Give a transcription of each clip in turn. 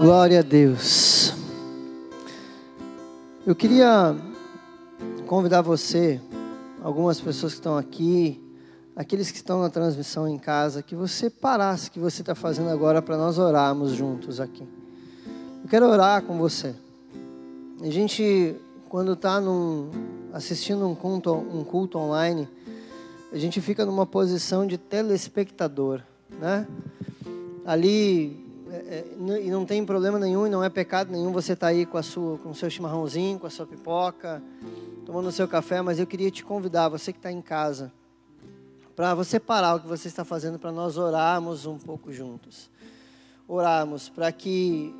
Glória a Deus. Eu queria convidar você, algumas pessoas que estão aqui, aqueles que estão na transmissão em casa, que você parasse o que você está fazendo agora para nós orarmos juntos aqui. Eu quero orar com você. A gente, quando está assistindo um culto, um culto online, a gente fica numa posição de telespectador, né? Ali e não tem problema nenhum e não é pecado nenhum você estar tá aí com, a sua, com o seu chimarrãozinho, com a sua pipoca, tomando o seu café, mas eu queria te convidar, você que está em casa, para você parar o que você está fazendo para nós orarmos um pouco juntos. Orarmos para que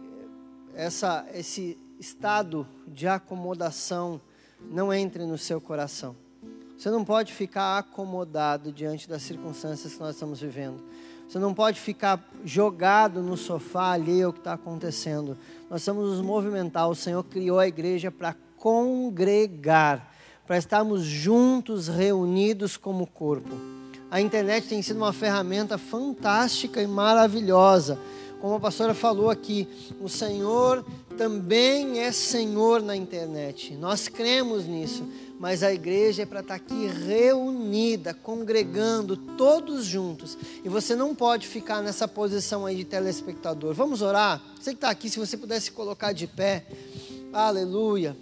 essa, esse estado de acomodação não entre no seu coração. Você não pode ficar acomodado diante das circunstâncias que nós estamos vivendo. Você não pode ficar jogado no sofá ali o que está acontecendo. Nós estamos nos movimentar. O Senhor criou a igreja para congregar, para estarmos juntos, reunidos como corpo. A internet tem sido uma ferramenta fantástica e maravilhosa. Como a pastora falou aqui, o Senhor também é Senhor na internet. Nós cremos nisso mas a igreja é para estar tá aqui reunida, congregando, todos juntos. E você não pode ficar nessa posição aí de telespectador. Vamos orar? Você que está aqui, se você pudesse colocar de pé. Aleluia.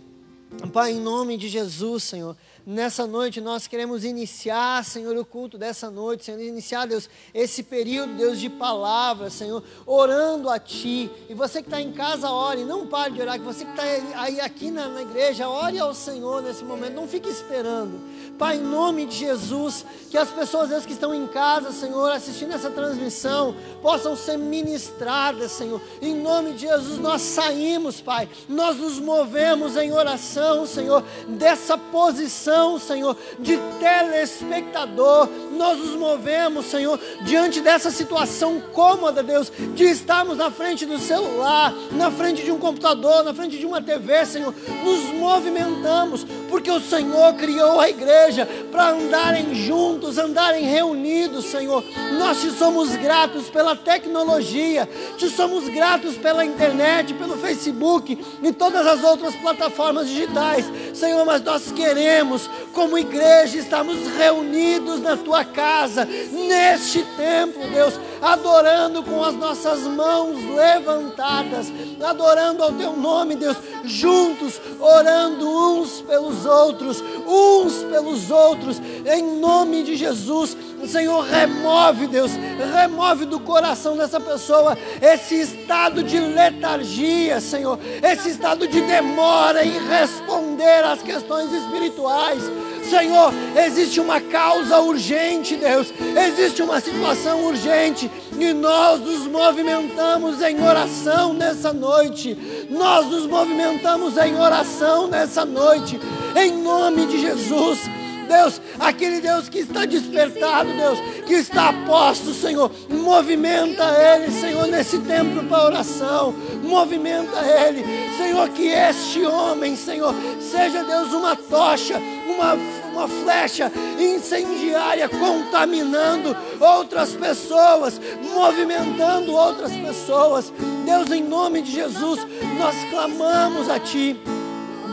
Pai, em nome de Jesus, Senhor. Nessa noite nós queremos iniciar, Senhor, o culto dessa noite, Senhor, iniciar, Deus, esse período, Deus, de palavra, Senhor, orando a Ti. E você que está em casa, ore, não pare de orar, que você que está aí aqui na, na igreja, ore ao Senhor nesse momento, não fique esperando. Pai, em nome de Jesus, que as pessoas, Deus, que estão em casa, Senhor, assistindo essa transmissão, possam ser ministradas, Senhor. Em nome de Jesus, nós saímos, Pai, nós nos movemos em oração, Senhor, dessa posição Senhor, de telespectador. Nós nos movemos, Senhor, diante dessa situação cômoda, Deus, de estarmos na frente do celular, na frente de um computador, na frente de uma TV, Senhor. Nos movimentamos, porque o Senhor criou a igreja para andarem juntos, andarem reunidos, Senhor. Nós te somos gratos pela tecnologia, te somos gratos pela internet, pelo Facebook e todas as outras plataformas digitais, Senhor, mas nós queremos como igreja, estamos reunidos na tua casa, neste tempo, Deus, adorando com as nossas mãos levantadas, adorando ao teu nome, Deus, juntos, orando uns pelos outros, uns pelos outros, em nome de Jesus. Senhor, remove, Deus, remove do coração dessa pessoa esse estado de letargia, Senhor, esse estado de demora em responder às questões espirituais. Senhor, existe uma causa urgente, Deus, existe uma situação urgente e nós nos movimentamos em oração nessa noite. Nós nos movimentamos em oração nessa noite, em nome de Jesus. Deus, aquele Deus que está despertado, Deus, que está posto, Senhor, movimenta Ele, Senhor, nesse tempo para oração, movimenta Ele, Senhor, que este homem, Senhor, seja, Deus, uma tocha, uma, uma flecha incendiária, contaminando outras pessoas, movimentando outras pessoas, Deus, em nome de Jesus, nós clamamos a Ti,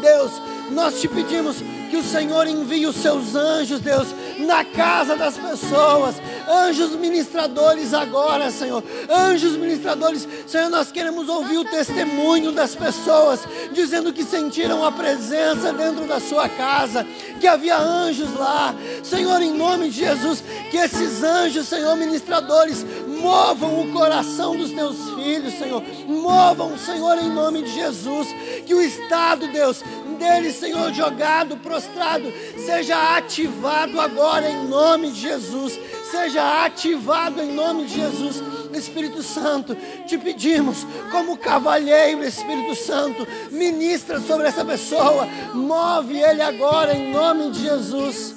Deus, nós te pedimos que o Senhor envie os seus anjos, Deus, na casa das pessoas, anjos ministradores agora, Senhor, anjos ministradores, Senhor, nós queremos ouvir o testemunho das pessoas, dizendo que sentiram a presença dentro da sua casa, que havia anjos lá, Senhor, em nome de Jesus, que esses anjos, Senhor, ministradores, movam o coração dos teus filhos, Senhor, movam, Senhor, em nome de Jesus, que o Estado, Deus, dele, Senhor, jogado, prostrado, seja ativado agora em nome de Jesus. Seja ativado em nome de Jesus. Espírito Santo, te pedimos, como cavalheiro, Espírito Santo, ministra sobre essa pessoa, move ele agora em nome de Jesus.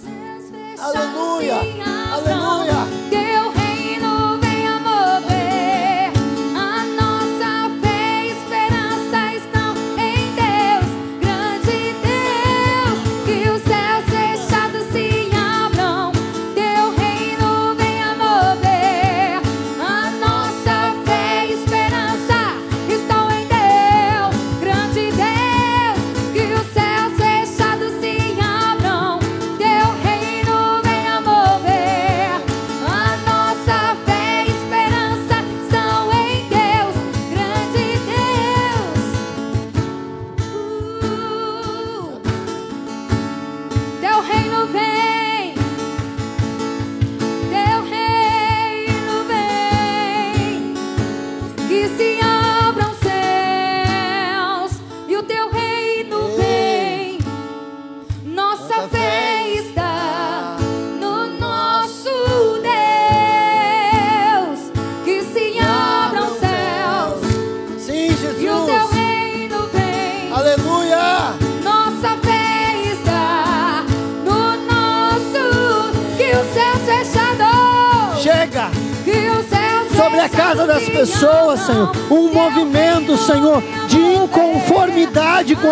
Aleluia, aleluia.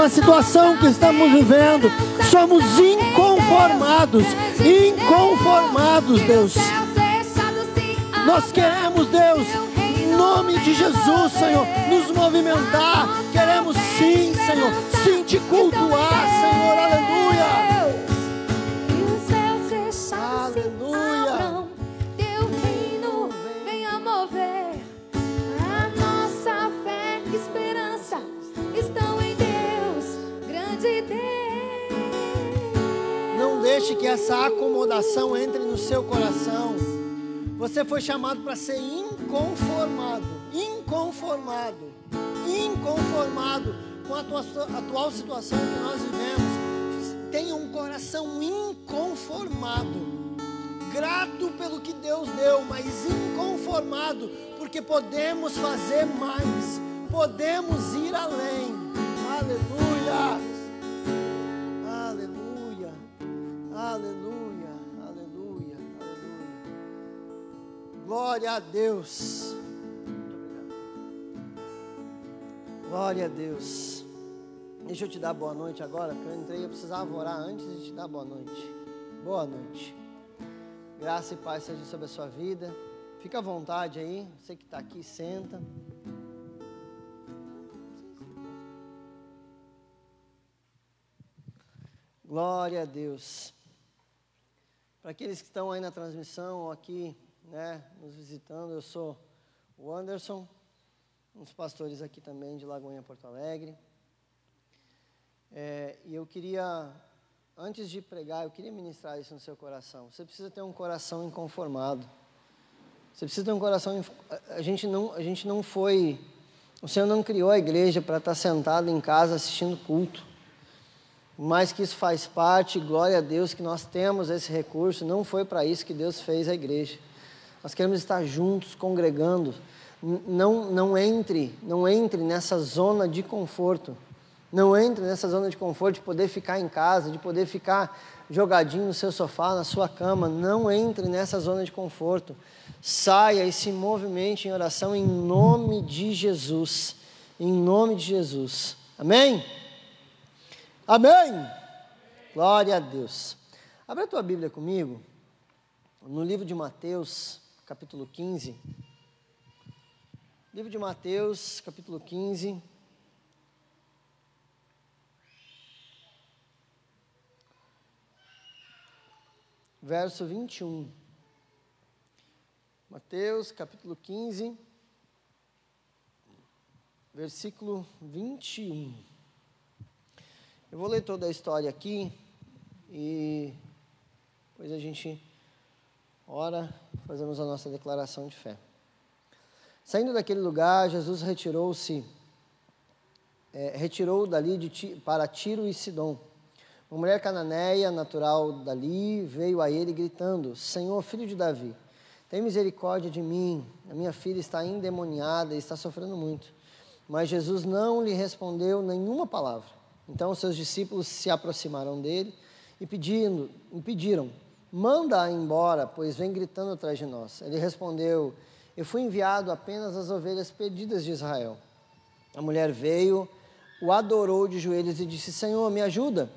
A situação que estamos vivendo. Somos inconformados, inconformados, Deus. Nós queremos, Deus, em nome de Jesus, Senhor, nos movimentar. Queremos sim, Senhor, sim te cultuar, Senhor, essa acomodação entre no seu coração. Você foi chamado para ser inconformado, inconformado, inconformado com a tua, atual situação que nós vivemos. Tenha um coração inconformado, grato pelo que Deus deu, mas inconformado, porque podemos fazer mais, podemos ir além. Glória a Deus. Glória a Deus. Deixa eu te dar boa noite agora, porque eu entrei e eu precisava orar antes de te dar boa noite. Boa noite. Graça e paz seja sobre a sua vida. Fica à vontade aí, você que está aqui, senta. Glória a Deus. Para aqueles que estão aí na transmissão ou aqui, né, nos visitando, eu sou o Anderson, um dos pastores aqui também de Lagoinha, Porto Alegre. É, e eu queria, antes de pregar, eu queria ministrar isso no seu coração. Você precisa ter um coração inconformado. Você precisa ter um coração. a gente não, a gente não foi. O Senhor não criou a igreja para estar sentado em casa assistindo culto. Mas que isso faz parte, glória a Deus que nós temos esse recurso. Não foi para isso que Deus fez a igreja. Nós queremos estar juntos, congregando. Não, não entre, não entre nessa zona de conforto. Não entre nessa zona de conforto de poder ficar em casa, de poder ficar jogadinho no seu sofá, na sua cama. Não entre nessa zona de conforto. Saia e se movimente em oração em nome de Jesus. Em nome de Jesus. Amém? Amém? Glória a Deus. Abra a tua Bíblia comigo, no livro de Mateus, capítulo 15. Livro de Mateus, capítulo 15. Verso 21. Mateus, capítulo 15, versículo 21. Eu vou ler toda a história aqui e depois a gente ora, fazemos a nossa declaração de fé. Saindo daquele lugar, Jesus retirou-se, é, retirou dali de, para Tiro e Sidom. Uma mulher cananeia, natural dali, veio a ele gritando: Senhor, filho de Davi, tem misericórdia de mim. A minha filha está endemoniada e está sofrendo muito. Mas Jesus não lhe respondeu nenhuma palavra. Então seus discípulos se aproximaram dele e pedindo, pediram: Manda-a embora, pois vem gritando atrás de nós. Ele respondeu: Eu fui enviado apenas às ovelhas perdidas de Israel. A mulher veio, o adorou de joelhos e disse: Senhor, me ajuda.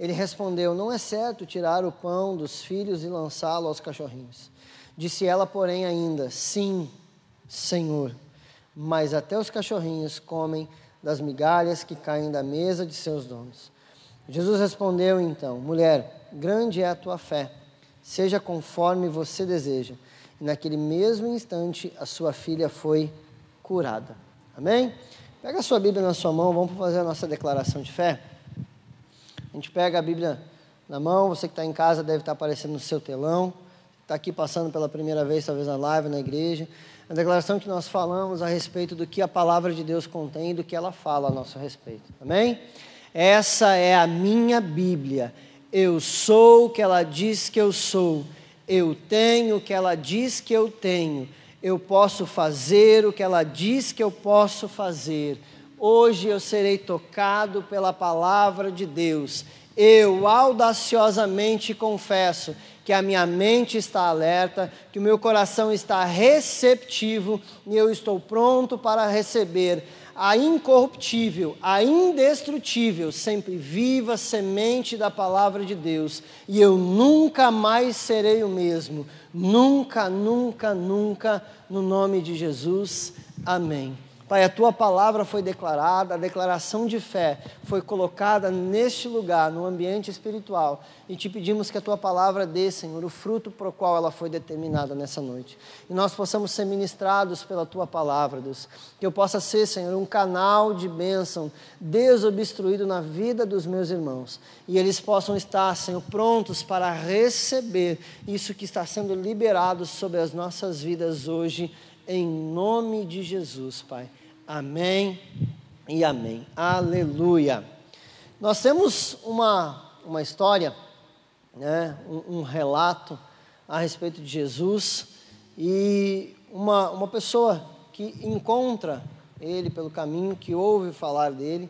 Ele respondeu: Não é certo tirar o pão dos filhos e lançá-lo aos cachorrinhos. Disse ela, porém, ainda: Sim, Senhor, mas até os cachorrinhos comem das migalhas que caem da mesa de seus donos. Jesus respondeu então: Mulher, grande é a tua fé, seja conforme você deseja. E naquele mesmo instante a sua filha foi curada. Amém? Pega a sua Bíblia na sua mão, vamos fazer a nossa declaração de fé. A gente pega a Bíblia na mão, você que está em casa deve estar aparecendo no seu telão, está aqui passando pela primeira vez, talvez na live, na igreja. A declaração que nós falamos a respeito do que a palavra de Deus contém e do que ela fala a nosso respeito. Amém? Essa é a minha Bíblia. Eu sou o que ela diz que eu sou. Eu tenho o que ela diz que eu tenho. Eu posso fazer o que ela diz que eu posso fazer. Hoje eu serei tocado pela palavra de Deus. Eu audaciosamente confesso que a minha mente está alerta, que o meu coração está receptivo e eu estou pronto para receber a incorruptível, a indestrutível, sempre viva semente da palavra de Deus, e eu nunca mais serei o mesmo. Nunca, nunca, nunca, no nome de Jesus. Amém. Pai, a tua palavra foi declarada, a declaração de fé foi colocada neste lugar, no ambiente espiritual, e te pedimos que a tua palavra dê, Senhor, o fruto para o qual ela foi determinada nessa noite. E nós possamos ser ministrados pela tua palavra, Deus. Que eu possa ser, Senhor, um canal de bênção desobstruído na vida dos meus irmãos. E eles possam estar, Senhor, prontos para receber isso que está sendo liberado sobre as nossas vidas hoje em nome de Jesus, Pai. Amém e amém. Aleluia. Nós temos uma, uma história, né, um, um relato a respeito de Jesus e uma, uma pessoa que encontra ele pelo caminho, que ouve falar dele.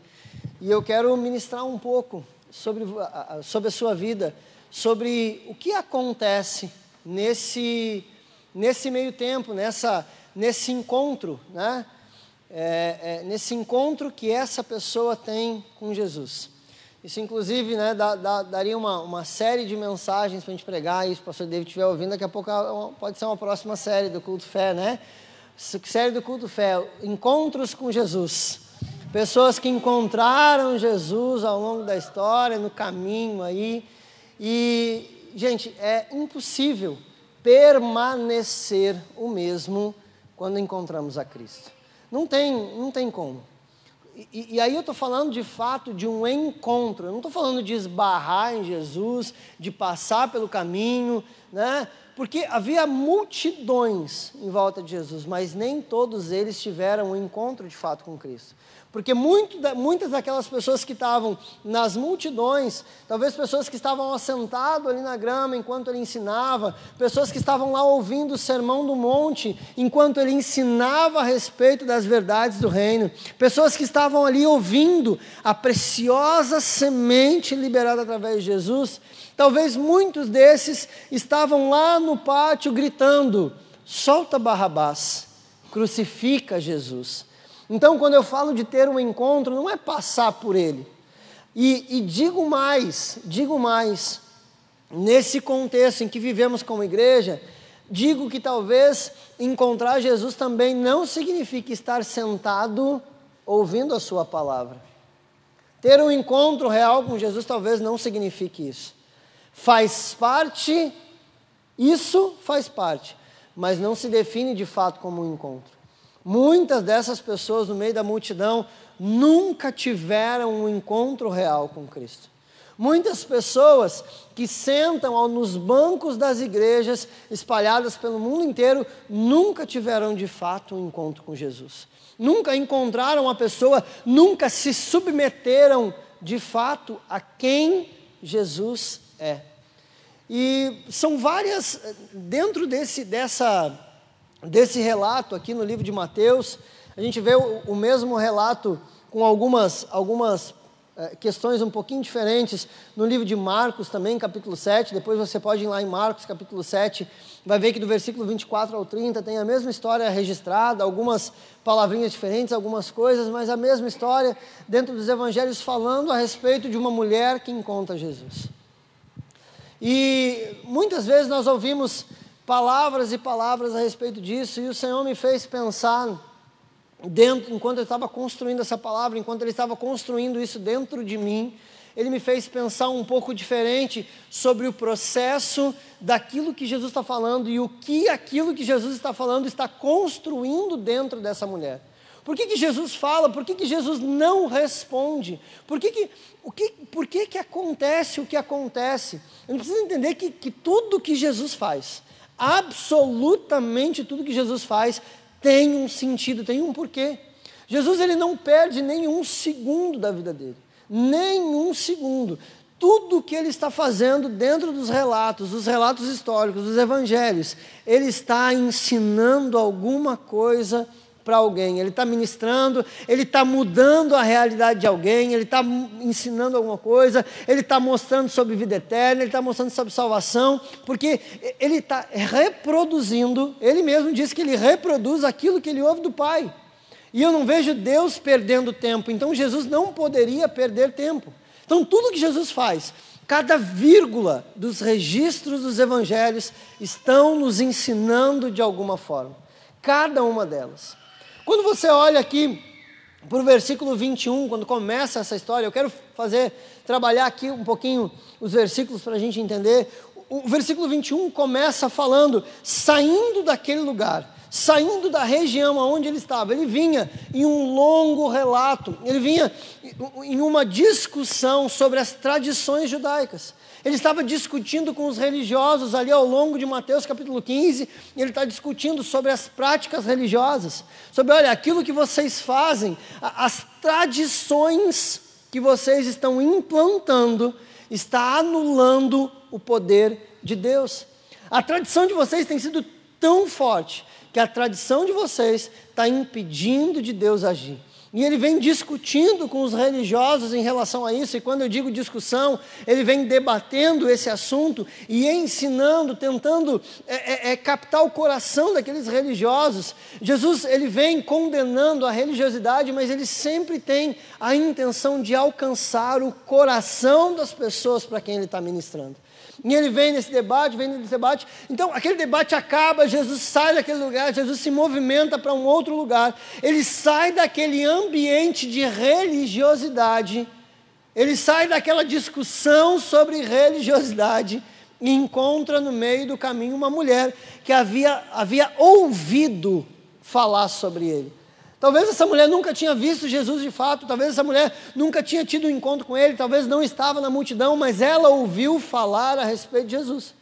E eu quero ministrar um pouco sobre, sobre a sua vida, sobre o que acontece nesse, nesse meio tempo, nessa, nesse encontro, né? É, é, nesse encontro que essa pessoa tem com Jesus. Isso, inclusive, né, dá, dá, daria uma, uma série de mensagens para a gente pregar, e se o pastor David estiver ouvindo, daqui a pouco é pode ser uma próxima série do Culto Fé, né? Série do Culto Fé, Encontros com Jesus. Pessoas que encontraram Jesus ao longo da história, no caminho aí. E, gente, é impossível permanecer o mesmo quando encontramos a Cristo. Não tem, não tem como. E, e aí eu estou falando de fato de um encontro, eu não estou falando de esbarrar em Jesus, de passar pelo caminho, né? porque havia multidões em volta de Jesus, mas nem todos eles tiveram um encontro de fato com Cristo. Porque muito, muitas daquelas pessoas que estavam nas multidões, talvez pessoas que estavam assentadas ali na grama enquanto ele ensinava, pessoas que estavam lá ouvindo o sermão do monte enquanto ele ensinava a respeito das verdades do reino, pessoas que estavam ali ouvindo a preciosa semente liberada através de Jesus, talvez muitos desses estavam lá no pátio gritando: solta Barrabás, crucifica Jesus. Então, quando eu falo de ter um encontro, não é passar por ele. E, e digo mais, digo mais, nesse contexto em que vivemos como igreja, digo que talvez encontrar Jesus também não signifique estar sentado ouvindo a sua palavra. Ter um encontro real com Jesus talvez não signifique isso. Faz parte, isso faz parte, mas não se define de fato como um encontro. Muitas dessas pessoas no meio da multidão nunca tiveram um encontro real com Cristo. Muitas pessoas que sentam nos bancos das igrejas espalhadas pelo mundo inteiro nunca tiveram de fato um encontro com Jesus. Nunca encontraram a pessoa, nunca se submeteram de fato a quem Jesus é. E são várias, dentro desse, dessa desse relato aqui no livro de Mateus, a gente vê o, o mesmo relato com algumas, algumas é, questões um pouquinho diferentes no livro de Marcos também, capítulo 7. Depois você pode ir lá em Marcos, capítulo 7, vai ver que do versículo 24 ao 30 tem a mesma história registrada, algumas palavrinhas diferentes, algumas coisas, mas a mesma história dentro dos evangelhos falando a respeito de uma mulher que encontra Jesus. E muitas vezes nós ouvimos palavras e palavras a respeito disso, e o Senhor me fez pensar, dentro, enquanto eu estava construindo essa palavra, enquanto Ele estava construindo isso dentro de mim, Ele me fez pensar um pouco diferente sobre o processo daquilo que Jesus está falando e o que aquilo que Jesus está falando está construindo dentro dessa mulher. Por que, que Jesus fala? Por que, que Jesus não responde? Por que, que, o que, por que, que acontece o que acontece? A gente precisa entender que, que tudo que Jesus faz, absolutamente tudo que Jesus faz tem um sentido, tem um porquê. Jesus ele não perde nenhum segundo da vida dele, nenhum segundo. Tudo que ele está fazendo dentro dos relatos, dos relatos históricos, dos evangelhos, ele está ensinando alguma coisa para alguém, ele está ministrando, ele está mudando a realidade de alguém, ele está ensinando alguma coisa, ele está mostrando sobre vida eterna, ele está mostrando sobre salvação, porque ele está reproduzindo, ele mesmo diz que ele reproduz aquilo que ele ouve do Pai. E eu não vejo Deus perdendo tempo, então Jesus não poderia perder tempo. Então, tudo que Jesus faz, cada vírgula dos registros dos evangelhos estão nos ensinando de alguma forma. Cada uma delas. Quando você olha aqui para o versículo 21, quando começa essa história, eu quero fazer, trabalhar aqui um pouquinho os versículos para a gente entender. O versículo 21 começa falando, saindo daquele lugar saindo da região onde ele estava. Ele vinha em um longo relato, ele vinha em uma discussão sobre as tradições judaicas. Ele estava discutindo com os religiosos ali ao longo de Mateus capítulo 15, ele está discutindo sobre as práticas religiosas, sobre, olha, aquilo que vocês fazem, as tradições que vocês estão implantando, está anulando o poder de Deus. A tradição de vocês tem sido tão forte que a tradição de vocês está impedindo de Deus agir. E ele vem discutindo com os religiosos em relação a isso, e quando eu digo discussão, ele vem debatendo esse assunto e ensinando, tentando é, é, é, captar o coração daqueles religiosos. Jesus, ele vem condenando a religiosidade, mas ele sempre tem a intenção de alcançar o coração das pessoas para quem ele está ministrando. E ele vem nesse debate, vem nesse debate. Então, aquele debate acaba, Jesus sai daquele lugar, Jesus se movimenta para um outro lugar. Ele sai daquele ambiente de religiosidade. Ele sai daquela discussão sobre religiosidade e encontra no meio do caminho uma mulher que havia, havia ouvido falar sobre ele. Talvez essa mulher nunca tinha visto Jesus de fato, talvez essa mulher nunca tinha tido um encontro com ele, talvez não estava na multidão, mas ela ouviu falar a respeito de Jesus.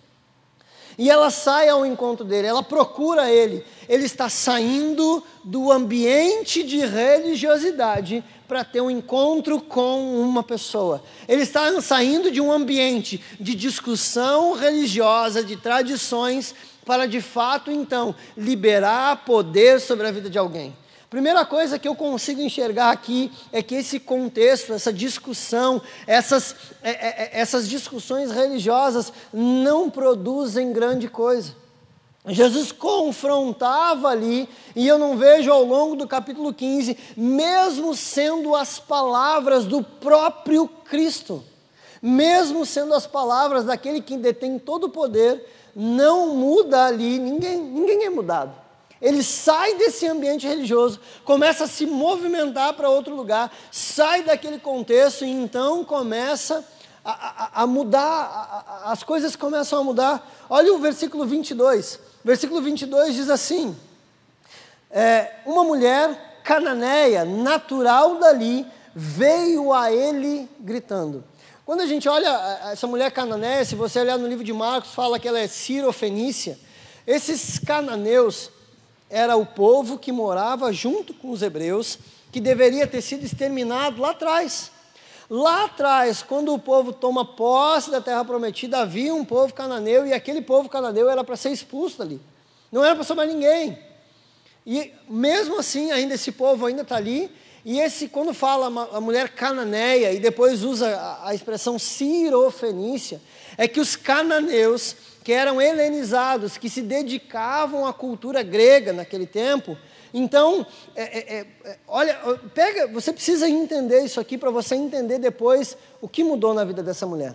E ela sai ao encontro dele, ela procura ele. Ele está saindo do ambiente de religiosidade para ter um encontro com uma pessoa. Ele está saindo de um ambiente de discussão religiosa, de tradições, para de fato então liberar poder sobre a vida de alguém. Primeira coisa que eu consigo enxergar aqui é que esse contexto, essa discussão, essas, é, é, é, essas discussões religiosas não produzem grande coisa. Jesus confrontava ali, e eu não vejo ao longo do capítulo 15, mesmo sendo as palavras do próprio Cristo, mesmo sendo as palavras daquele que detém todo o poder, não muda ali, ninguém, ninguém é mudado. Ele sai desse ambiente religioso, começa a se movimentar para outro lugar, sai daquele contexto e então começa a, a, a mudar, a, as coisas começam a mudar. Olha o versículo 22. Versículo 22 diz assim: é, Uma mulher cananeia, natural dali, veio a ele gritando. Quando a gente olha essa mulher cananeia, se você olhar no livro de Marcos, fala que ela é Ciro-Fenícia. Esses cananeus, era o povo que morava junto com os hebreus, que deveria ter sido exterminado lá atrás. Lá atrás, quando o povo toma posse da terra prometida, havia um povo cananeu e aquele povo cananeu era para ser expulso ali. Não era para sobrar ninguém. E mesmo assim, ainda esse povo ainda está ali. E esse, quando fala a mulher cananeia e depois usa a, a expressão cirofenícia, é que os cananeus que eram helenizados, que se dedicavam à cultura grega naquele tempo. Então, é, é, é, é olha, pega, você precisa entender isso aqui para você entender depois o que mudou na vida dessa mulher.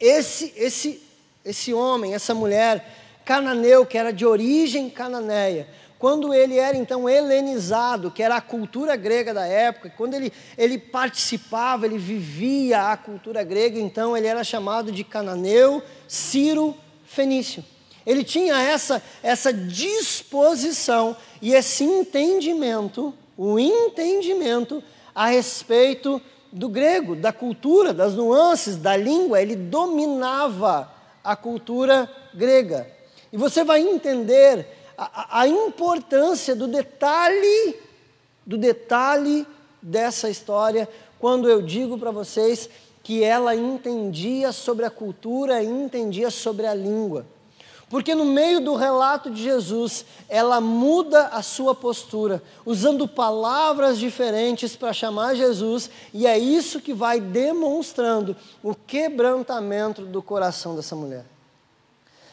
Esse, esse, esse homem, essa mulher cananeu, que era de origem cananeia, quando ele era então helenizado, que era a cultura grega da época, quando ele, ele participava, ele vivia a cultura grega, então ele era chamado de cananeu, Ciro fenício. Ele tinha essa, essa disposição e esse entendimento, o entendimento a respeito do grego, da cultura, das nuances, da língua. Ele dominava a cultura grega. E você vai entender a, a importância do detalhe, do detalhe dessa história, quando eu digo para vocês que ela entendia sobre a cultura e entendia sobre a língua. Porque no meio do relato de Jesus, ela muda a sua postura, usando palavras diferentes para chamar Jesus, e é isso que vai demonstrando o quebrantamento do coração dessa mulher.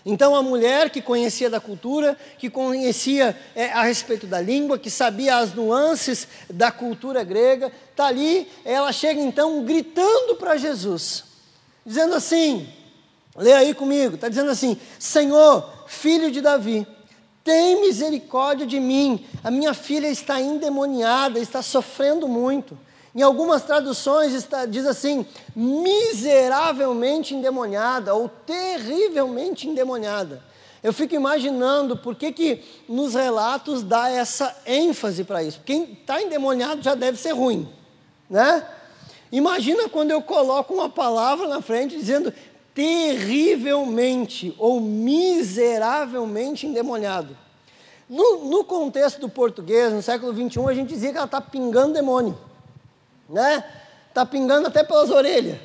Então, a mulher que conhecia da cultura, que conhecia é, a respeito da língua, que sabia as nuances da cultura grega, está ali, ela chega então gritando para Jesus, dizendo assim: Lê aí comigo, está dizendo assim: Senhor, filho de Davi, tem misericórdia de mim. A minha filha está endemoniada, está sofrendo muito. Em algumas traduções está, diz assim: miseravelmente endemoniada ou terrivelmente endemoniada. Eu fico imaginando por que, que nos relatos dá essa ênfase para isso. Quem está endemoniado já deve ser ruim, né? Imagina quando eu coloco uma palavra na frente dizendo terrivelmente ou miseravelmente endemoniado. No, no, contexto do português, no século XXI, a gente dizia que ela está pingando demônio, né? Está pingando até pelas orelhas.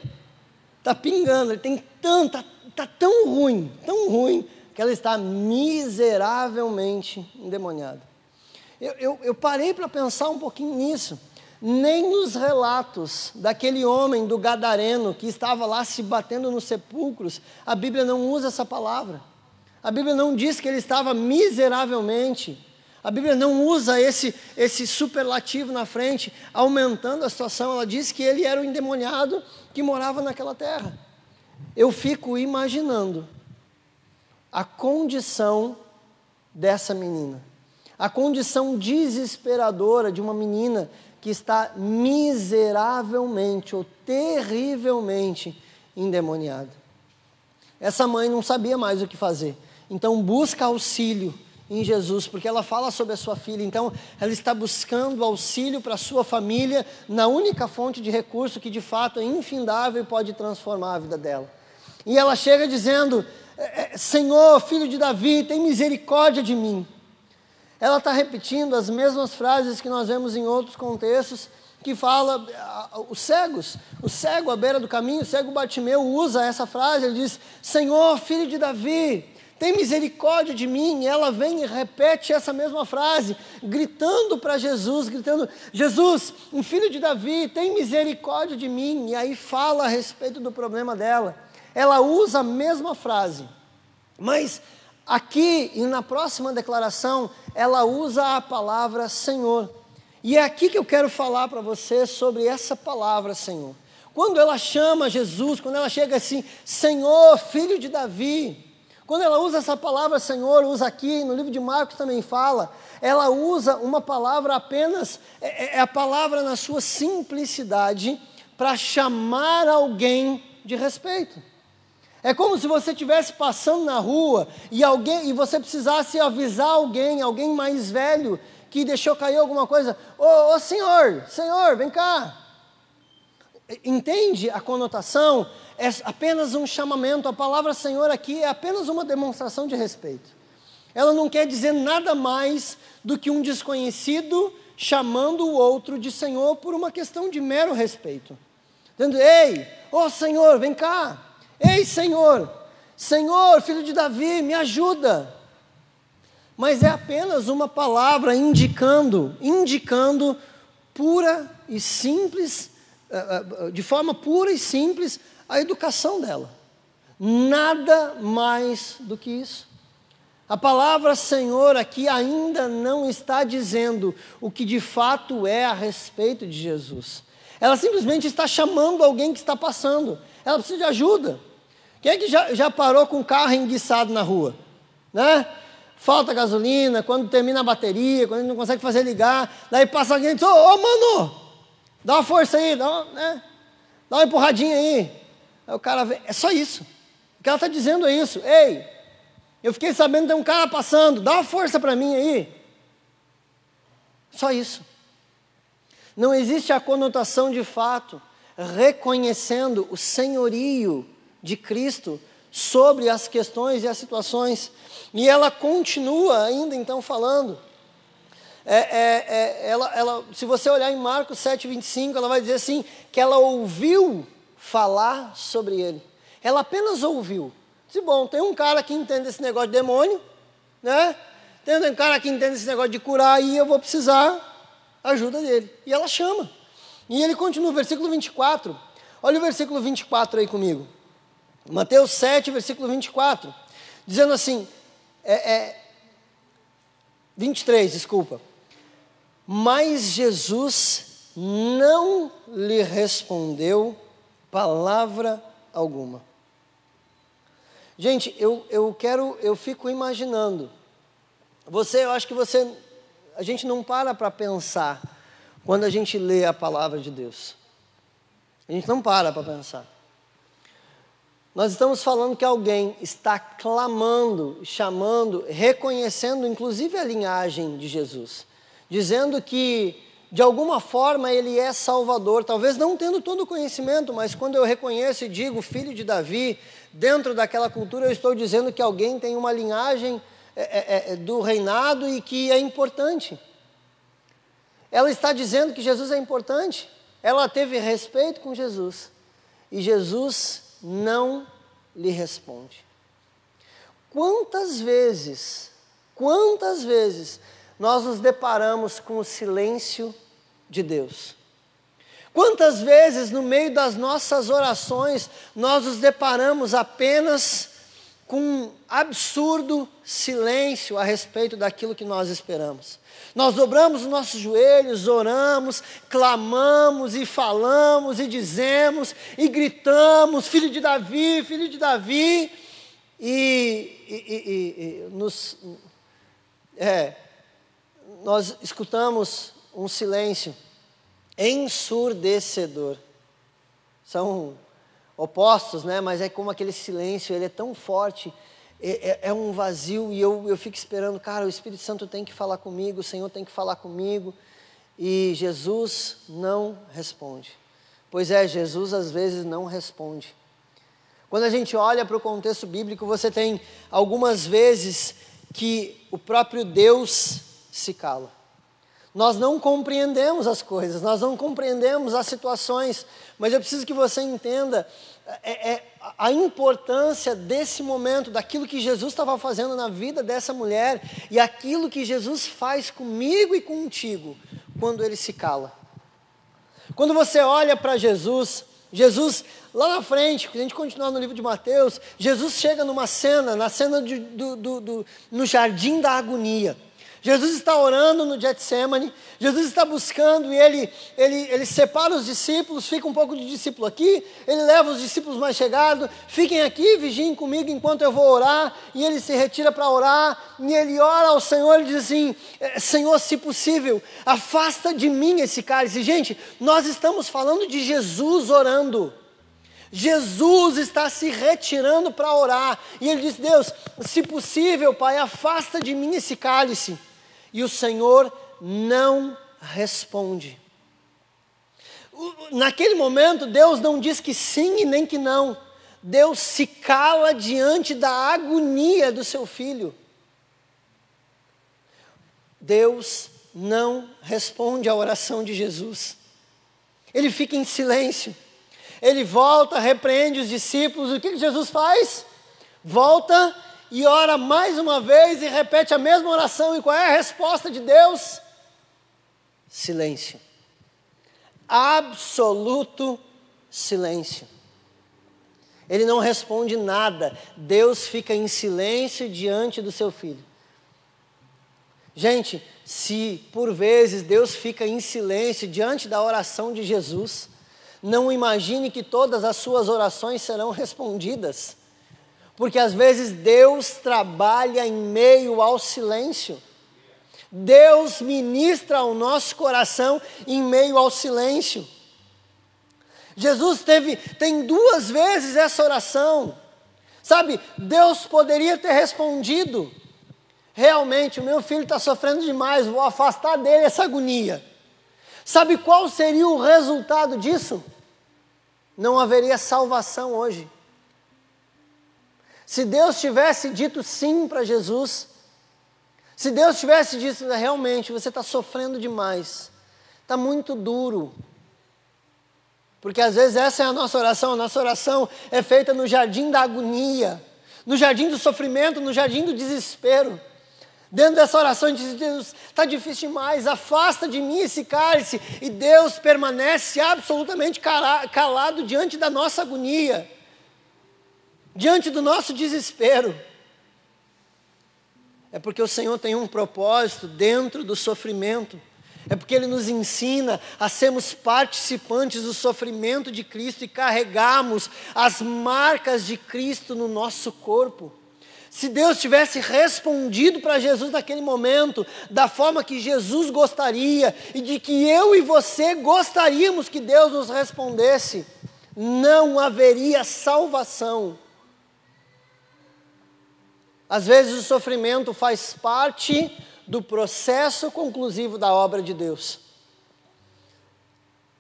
Está pingando, ele tem tanta, está tão ruim, tão ruim, que ela está miseravelmente endemoniada. Eu, eu, eu parei para pensar um pouquinho nisso nem nos relatos daquele homem do Gadareno que estava lá se batendo nos sepulcros, a Bíblia não usa essa palavra. A Bíblia não diz que ele estava miseravelmente. A Bíblia não usa esse, esse superlativo na frente, aumentando a situação. Ela diz que ele era o endemoniado que morava naquela terra. Eu fico imaginando a condição dessa menina, a condição desesperadora de uma menina que está miseravelmente ou terrivelmente endemoniada. Essa mãe não sabia mais o que fazer, então busca auxílio em Jesus, porque ela fala sobre a sua filha, então ela está buscando auxílio para a sua família na única fonte de recurso que de fato é infindável e pode transformar a vida dela. E ela chega dizendo: é, é, Senhor, filho de Davi, tem misericórdia de mim ela está repetindo as mesmas frases que nós vemos em outros contextos, que fala os cegos, o cego à beira do caminho, o cego Bartimeu usa essa frase, ele diz, Senhor, filho de Davi, tem misericórdia de mim, e ela vem e repete essa mesma frase, gritando para Jesus, gritando, Jesus, um filho de Davi, tem misericórdia de mim, e aí fala a respeito do problema dela, ela usa a mesma frase, mas Aqui e na próxima declaração, ela usa a palavra Senhor. E é aqui que eu quero falar para você sobre essa palavra Senhor. Quando ela chama Jesus, quando ela chega assim, Senhor, filho de Davi, quando ela usa essa palavra Senhor, usa aqui, no livro de Marcos também fala, ela usa uma palavra apenas, é, é, é a palavra na sua simplicidade, para chamar alguém de respeito. É como se você estivesse passando na rua e alguém e você precisasse avisar alguém, alguém mais velho que deixou cair alguma coisa. Ô, senhor, senhor, vem cá. Entende a conotação? É apenas um chamamento. A palavra Senhor aqui é apenas uma demonstração de respeito. Ela não quer dizer nada mais do que um desconhecido chamando o outro de Senhor por uma questão de mero respeito. Dizendo, ei, ô Senhor, vem cá. Ei, Senhor, Senhor, filho de Davi, me ajuda. Mas é apenas uma palavra indicando, indicando pura e simples, de forma pura e simples, a educação dela. Nada mais do que isso. A palavra Senhor aqui ainda não está dizendo o que de fato é a respeito de Jesus. Ela simplesmente está chamando alguém que está passando. Ela precisa de ajuda. Quem é que já, já parou com o carro enguiçado na rua? Né? Falta gasolina, quando termina a bateria, quando não consegue fazer ligar, daí passa alguém e diz, ô oh, mano, dá uma força aí, dá uma, né? dá uma empurradinha aí. Aí o cara vem, é só isso. O que ela está dizendo é isso. Ei, eu fiquei sabendo que tem um cara passando, dá uma força para mim aí. Só isso. Não existe a conotação de fato, reconhecendo o senhorio de Cristo sobre as questões e as situações. E ela continua ainda então falando. É, é, é, ela, ela, se você olhar em Marcos 7, 25, ela vai dizer assim: que ela ouviu falar sobre ele. Ela apenas ouviu, Disse, bom, tem um cara que entende esse negócio de demônio, né? Tem um cara que entende esse negócio de curar e eu vou precisar ajuda dele. E ela chama. E ele continua, versículo 24. Olha o versículo 24 aí comigo. Mateus 7, versículo 24. Dizendo assim, é, é 23, desculpa. Mas Jesus não lhe respondeu palavra alguma. Gente, eu, eu quero, eu fico imaginando. Você, eu acho que você, a gente não para para pensar quando a gente lê a palavra de Deus. A gente não para para pensar. Nós estamos falando que alguém está clamando, chamando, reconhecendo inclusive a linhagem de Jesus, dizendo que de alguma forma ele é Salvador, talvez não tendo todo o conhecimento, mas quando eu reconheço e digo filho de Davi, dentro daquela cultura eu estou dizendo que alguém tem uma linhagem é, é, é, do reinado e que é importante. Ela está dizendo que Jesus é importante, ela teve respeito com Jesus e Jesus não lhe responde. Quantas vezes, quantas vezes nós nos deparamos com o silêncio de Deus. Quantas vezes no meio das nossas orações nós nos deparamos apenas com um absurdo silêncio a respeito daquilo que nós esperamos. Nós dobramos os nossos joelhos, oramos, clamamos e falamos e dizemos e gritamos: Filho de Davi, filho de Davi, e, e, e, e nos, é, nós escutamos um silêncio ensurdecedor. São opostos, né? mas é como aquele silêncio, ele é tão forte, é, é, é, um vazio e eu, eu fico esperando, cara, o Espírito Santo tem que falar comigo, o Senhor tem que falar comigo, e Jesus não responde. Pois é, Jesus às vezes não responde. Quando a gente olha para o contexto bíblico, você tem algumas vezes que o próprio Deus se cala. Nós não compreendemos as coisas, nós não compreendemos as situações, mas eu preciso que você entenda é, é, a importância desse momento, daquilo que Jesus estava fazendo na vida dessa mulher e aquilo que Jesus faz comigo e contigo quando ele se cala. Quando você olha para Jesus, Jesus, lá na frente, a gente continuar no livro de Mateus, Jesus chega numa cena, na cena de, do, do, do, no jardim da agonia. Jesus está orando no Getsemane, Jesus está buscando e ele, ele, ele separa os discípulos, fica um pouco de discípulo aqui, ele leva os discípulos mais chegados, fiquem aqui, vigiem comigo enquanto eu vou orar, e ele se retira para orar, e ele ora ao Senhor e diz assim: é, Senhor, se possível, afasta de mim esse cálice. Gente, nós estamos falando de Jesus orando. Jesus está se retirando para orar, e ele diz: Deus, se possível, Pai, afasta de mim esse cálice e o Senhor não responde. Naquele momento, Deus não diz que sim e nem que não. Deus se cala diante da agonia do seu filho. Deus não responde à oração de Jesus. Ele fica em silêncio. Ele volta, repreende os discípulos. O que, que Jesus faz? Volta e ora mais uma vez e repete a mesma oração. E qual é a resposta de Deus? Silêncio. Absoluto silêncio. Ele não responde nada. Deus fica em silêncio diante do seu filho. Gente, se por vezes Deus fica em silêncio diante da oração de Jesus, não imagine que todas as suas orações serão respondidas porque às vezes Deus trabalha em meio ao silêncio. Deus ministra ao nosso coração em meio ao silêncio. Jesus teve, tem duas vezes essa oração. Sabe, Deus poderia ter respondido: realmente, o meu filho está sofrendo demais, vou afastar dele essa agonia. Sabe qual seria o resultado disso? Não haveria salvação hoje. Se Deus tivesse dito sim para Jesus, se Deus tivesse dito realmente, você está sofrendo demais, está muito duro. Porque às vezes essa é a nossa oração, a nossa oração é feita no jardim da agonia, no jardim do sofrimento, no jardim do desespero. Dentro dessa oração, diz Deus, está difícil demais, afasta de mim esse cálice. E Deus permanece absolutamente calado diante da nossa agonia, diante do nosso desespero. É porque o Senhor tem um propósito dentro do sofrimento. É porque Ele nos ensina a sermos participantes do sofrimento de Cristo e carregarmos as marcas de Cristo no nosso corpo. Se Deus tivesse respondido para Jesus naquele momento, da forma que Jesus gostaria e de que eu e você gostaríamos que Deus nos respondesse, não haveria salvação. Às vezes o sofrimento faz parte do processo conclusivo da obra de Deus.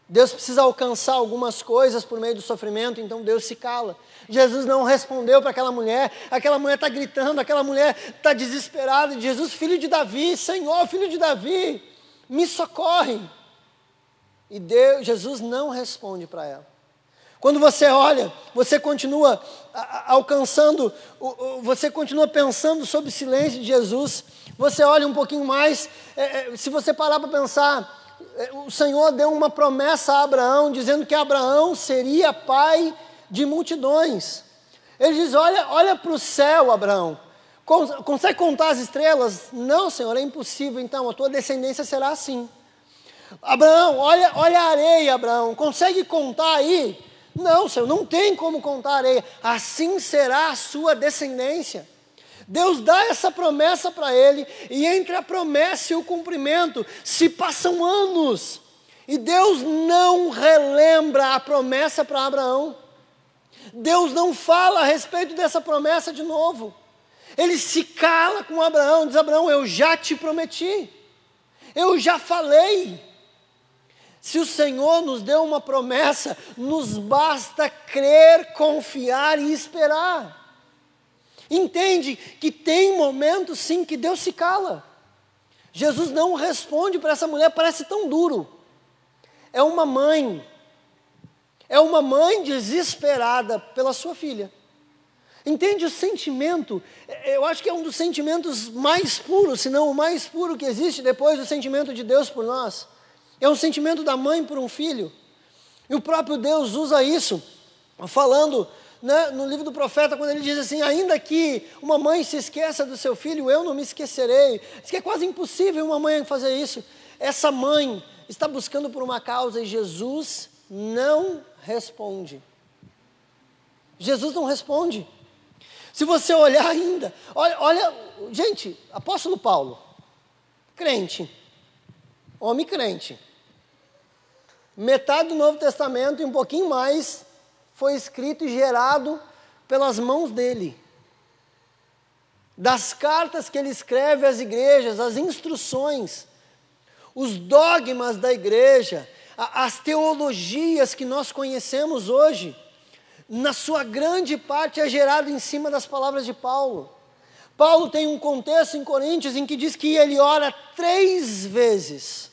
Deus precisa alcançar algumas coisas por meio do sofrimento, então Deus se cala. Jesus não respondeu para aquela mulher, aquela mulher está gritando, aquela mulher está desesperada. Jesus, filho de Davi, Senhor, filho de Davi, me socorre. E Deus, Jesus não responde para ela. Quando você olha, você continua alcançando, você continua pensando sobre o silêncio de Jesus. Você olha um pouquinho mais, é, é, se você parar para pensar, o Senhor deu uma promessa a Abraão, dizendo que Abraão seria pai de multidões. Ele diz: Olha, olha para o céu, Abraão. Consegue contar as estrelas? Não, Senhor, é impossível. Então, a tua descendência será assim. Abraão, olha, olha a areia, Abraão. Consegue contar aí? Não, Senhor, não tem como contar a areia. Assim será a sua descendência. Deus dá essa promessa para ele, e entre a promessa e o cumprimento se passam anos, e Deus não relembra a promessa para Abraão. Deus não fala a respeito dessa promessa de novo. Ele se cala com Abraão, diz: Abraão, eu já te prometi, eu já falei. Se o Senhor nos deu uma promessa, nos basta crer, confiar e esperar. Entende que tem momentos sim que Deus se cala. Jesus não responde para essa mulher, parece tão duro. É uma mãe, é uma mãe desesperada pela sua filha. Entende o sentimento? Eu acho que é um dos sentimentos mais puros, se não o mais puro que existe depois do sentimento de Deus por nós. É um sentimento da mãe por um filho. E o próprio Deus usa isso, falando né, no livro do profeta, quando ele diz assim: ainda que uma mãe se esqueça do seu filho, eu não me esquecerei. Diz que é quase impossível uma mãe fazer isso. Essa mãe está buscando por uma causa e Jesus não responde. Jesus não responde. Se você olhar ainda, olha, olha, gente, apóstolo Paulo, crente, homem crente, metade do Novo Testamento e um pouquinho mais foi escrito e gerado pelas mãos dele. Das cartas que ele escreve às igrejas, as instruções, os dogmas da igreja, as teologias que nós conhecemos hoje, na sua grande parte é gerado em cima das palavras de Paulo. Paulo tem um contexto em Coríntios em que diz que ele ora três vezes.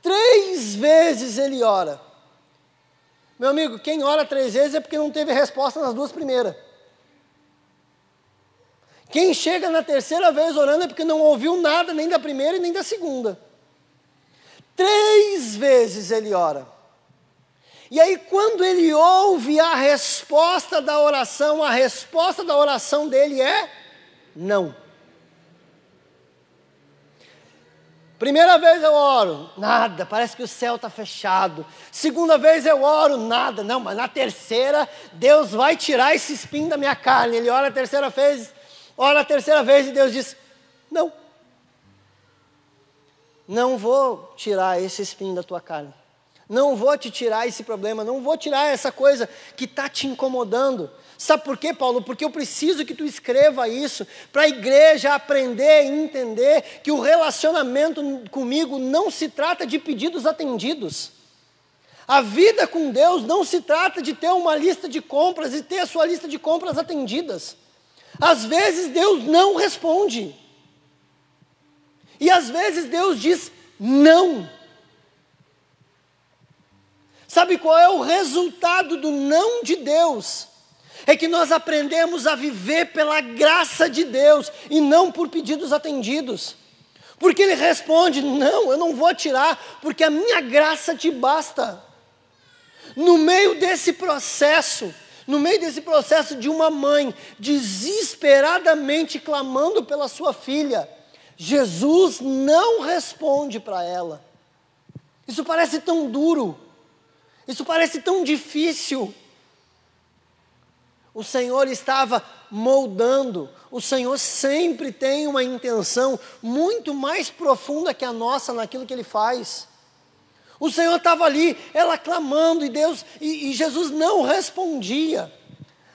Três vezes ele ora. Meu amigo, quem ora três vezes é porque não teve resposta nas duas primeiras. Quem chega na terceira vez orando é porque não ouviu nada nem da primeira e nem da segunda. Três vezes ele ora. E aí, quando ele ouve a resposta da oração, a resposta da oração dele é não. Primeira vez eu oro, nada, parece que o céu está fechado. Segunda vez eu oro, nada, não, mas na terceira, Deus vai tirar esse espinho da minha carne. Ele ora a terceira vez, ora a terceira vez e Deus diz: Não, não vou tirar esse espinho da tua carne. Não vou te tirar esse problema, não vou tirar essa coisa que está te incomodando. Sabe por quê, Paulo? Porque eu preciso que tu escreva isso para a igreja aprender e entender que o relacionamento comigo não se trata de pedidos atendidos. A vida com Deus não se trata de ter uma lista de compras e ter a sua lista de compras atendidas. Às vezes Deus não responde. E às vezes Deus diz não. Sabe qual é o resultado do não de Deus? É que nós aprendemos a viver pela graça de Deus e não por pedidos atendidos. Porque Ele responde: Não, eu não vou tirar, porque a minha graça te basta. No meio desse processo, no meio desse processo de uma mãe desesperadamente clamando pela sua filha, Jesus não responde para ela. Isso parece tão duro, isso parece tão difícil. O Senhor estava moldando, o Senhor sempre tem uma intenção muito mais profunda que a nossa naquilo que Ele faz. O Senhor estava ali, ela clamando, e Deus, e, e, Jesus não respondia.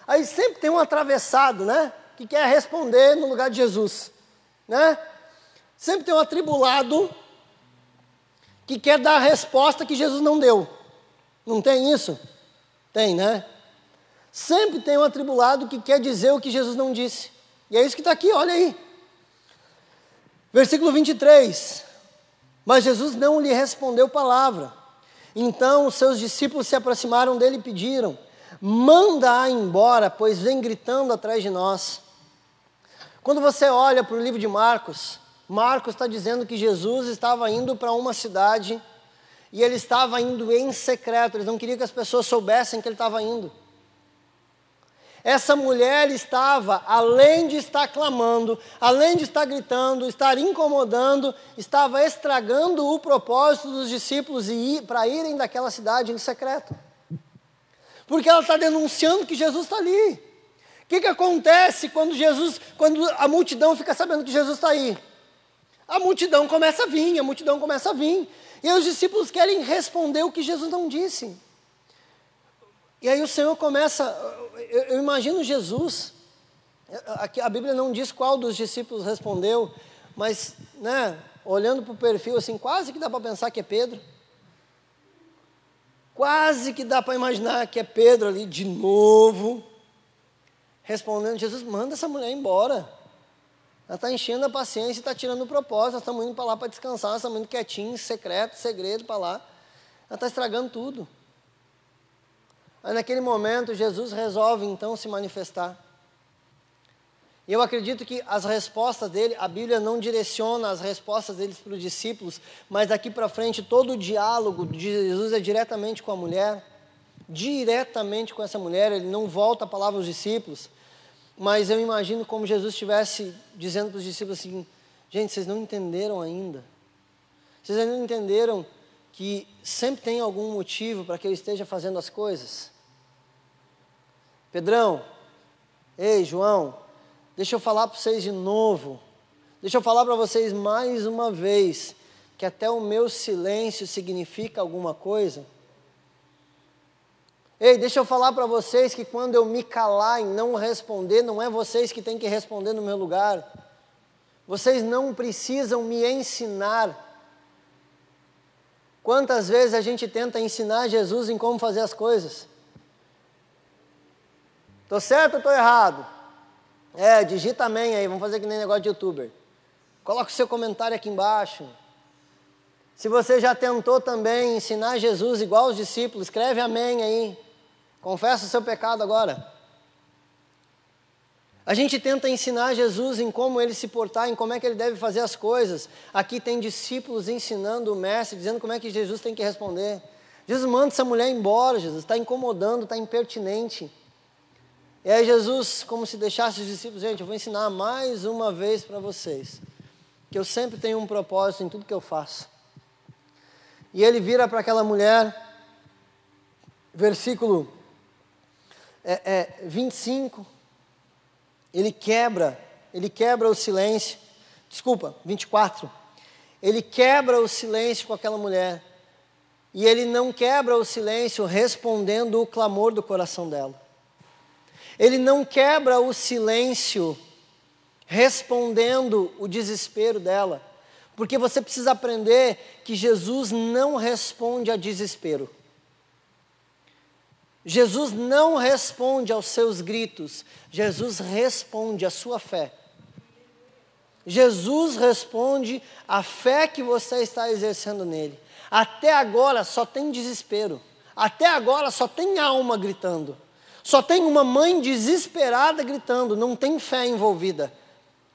Aí sempre tem um atravessado, né? Que quer responder no lugar de Jesus, né? Sempre tem um atribulado que quer dar a resposta que Jesus não deu. Não tem isso? Tem, né? Sempre tem um atribulado que quer dizer o que Jesus não disse. E é isso que está aqui, olha aí. Versículo 23. Mas Jesus não lhe respondeu palavra. Então os seus discípulos se aproximaram dele e pediram: Manda-a embora, pois vem gritando atrás de nós. Quando você olha para o livro de Marcos, Marcos está dizendo que Jesus estava indo para uma cidade e ele estava indo em secreto, eles não queriam que as pessoas soubessem que ele estava indo. Essa mulher estava, além de estar clamando, além de estar gritando, estar incomodando, estava estragando o propósito dos discípulos ir, para irem daquela cidade em secreto. Porque ela está denunciando que Jesus está ali. O que, que acontece quando Jesus, quando a multidão fica sabendo que Jesus está aí? A multidão começa a vir, a multidão começa a vir. E os discípulos querem responder o que Jesus não disse. E aí o Senhor começa, eu, eu imagino Jesus, aqui a Bíblia não diz qual dos discípulos respondeu, mas, né, olhando para o perfil assim, quase que dá para pensar que é Pedro. Quase que dá para imaginar que é Pedro ali de novo, respondendo: Jesus, manda essa mulher embora. Ela está enchendo a paciência e está tirando o propósito. Nós estamos indo para lá para descansar, nós estamos indo quietinhos, secreto, segredo para lá. Ela está estragando tudo. Aí naquele momento Jesus resolve então se manifestar. E eu acredito que as respostas dele, a Bíblia não direciona as respostas deles para os discípulos, mas daqui para frente todo o diálogo de Jesus é diretamente com a mulher, diretamente com essa mulher, ele não volta a palavra aos discípulos. Mas eu imagino como Jesus estivesse dizendo para os discípulos assim: gente, vocês não entenderam ainda. Vocês ainda não entenderam que sempre tem algum motivo para que eu esteja fazendo as coisas? Pedrão, ei, João, deixa eu falar para vocês de novo. Deixa eu falar para vocês mais uma vez que até o meu silêncio significa alguma coisa. Ei, deixa eu falar para vocês que quando eu me calar e não responder, não é vocês que têm que responder no meu lugar. Vocês não precisam me ensinar. Quantas vezes a gente tenta ensinar Jesus em como fazer as coisas? Estou certo ou estou errado? É, digita amém aí, vamos fazer que nem negócio de youtuber. Coloque o seu comentário aqui embaixo. Se você já tentou também ensinar Jesus igual os discípulos, escreve amém aí. Confessa o seu pecado agora. A gente tenta ensinar Jesus em como ele se portar, em como é que ele deve fazer as coisas. Aqui tem discípulos ensinando o mestre, dizendo como é que Jesus tem que responder. Jesus manda essa mulher embora, Jesus, está incomodando, está impertinente. E aí Jesus, como se deixasse os discípulos, gente, eu vou ensinar mais uma vez para vocês, que eu sempre tenho um propósito em tudo que eu faço. E ele vira para aquela mulher, versículo é, é, 25, ele quebra, ele quebra o silêncio. Desculpa, 24. Ele quebra o silêncio com aquela mulher. E ele não quebra o silêncio respondendo o clamor do coração dela. Ele não quebra o silêncio respondendo o desespero dela. Porque você precisa aprender que Jesus não responde a desespero. Jesus não responde aos seus gritos, Jesus responde à sua fé. Jesus responde à fé que você está exercendo nele. Até agora só tem desespero, até agora só tem alma gritando, Só tem uma mãe desesperada gritando, não tem fé envolvida.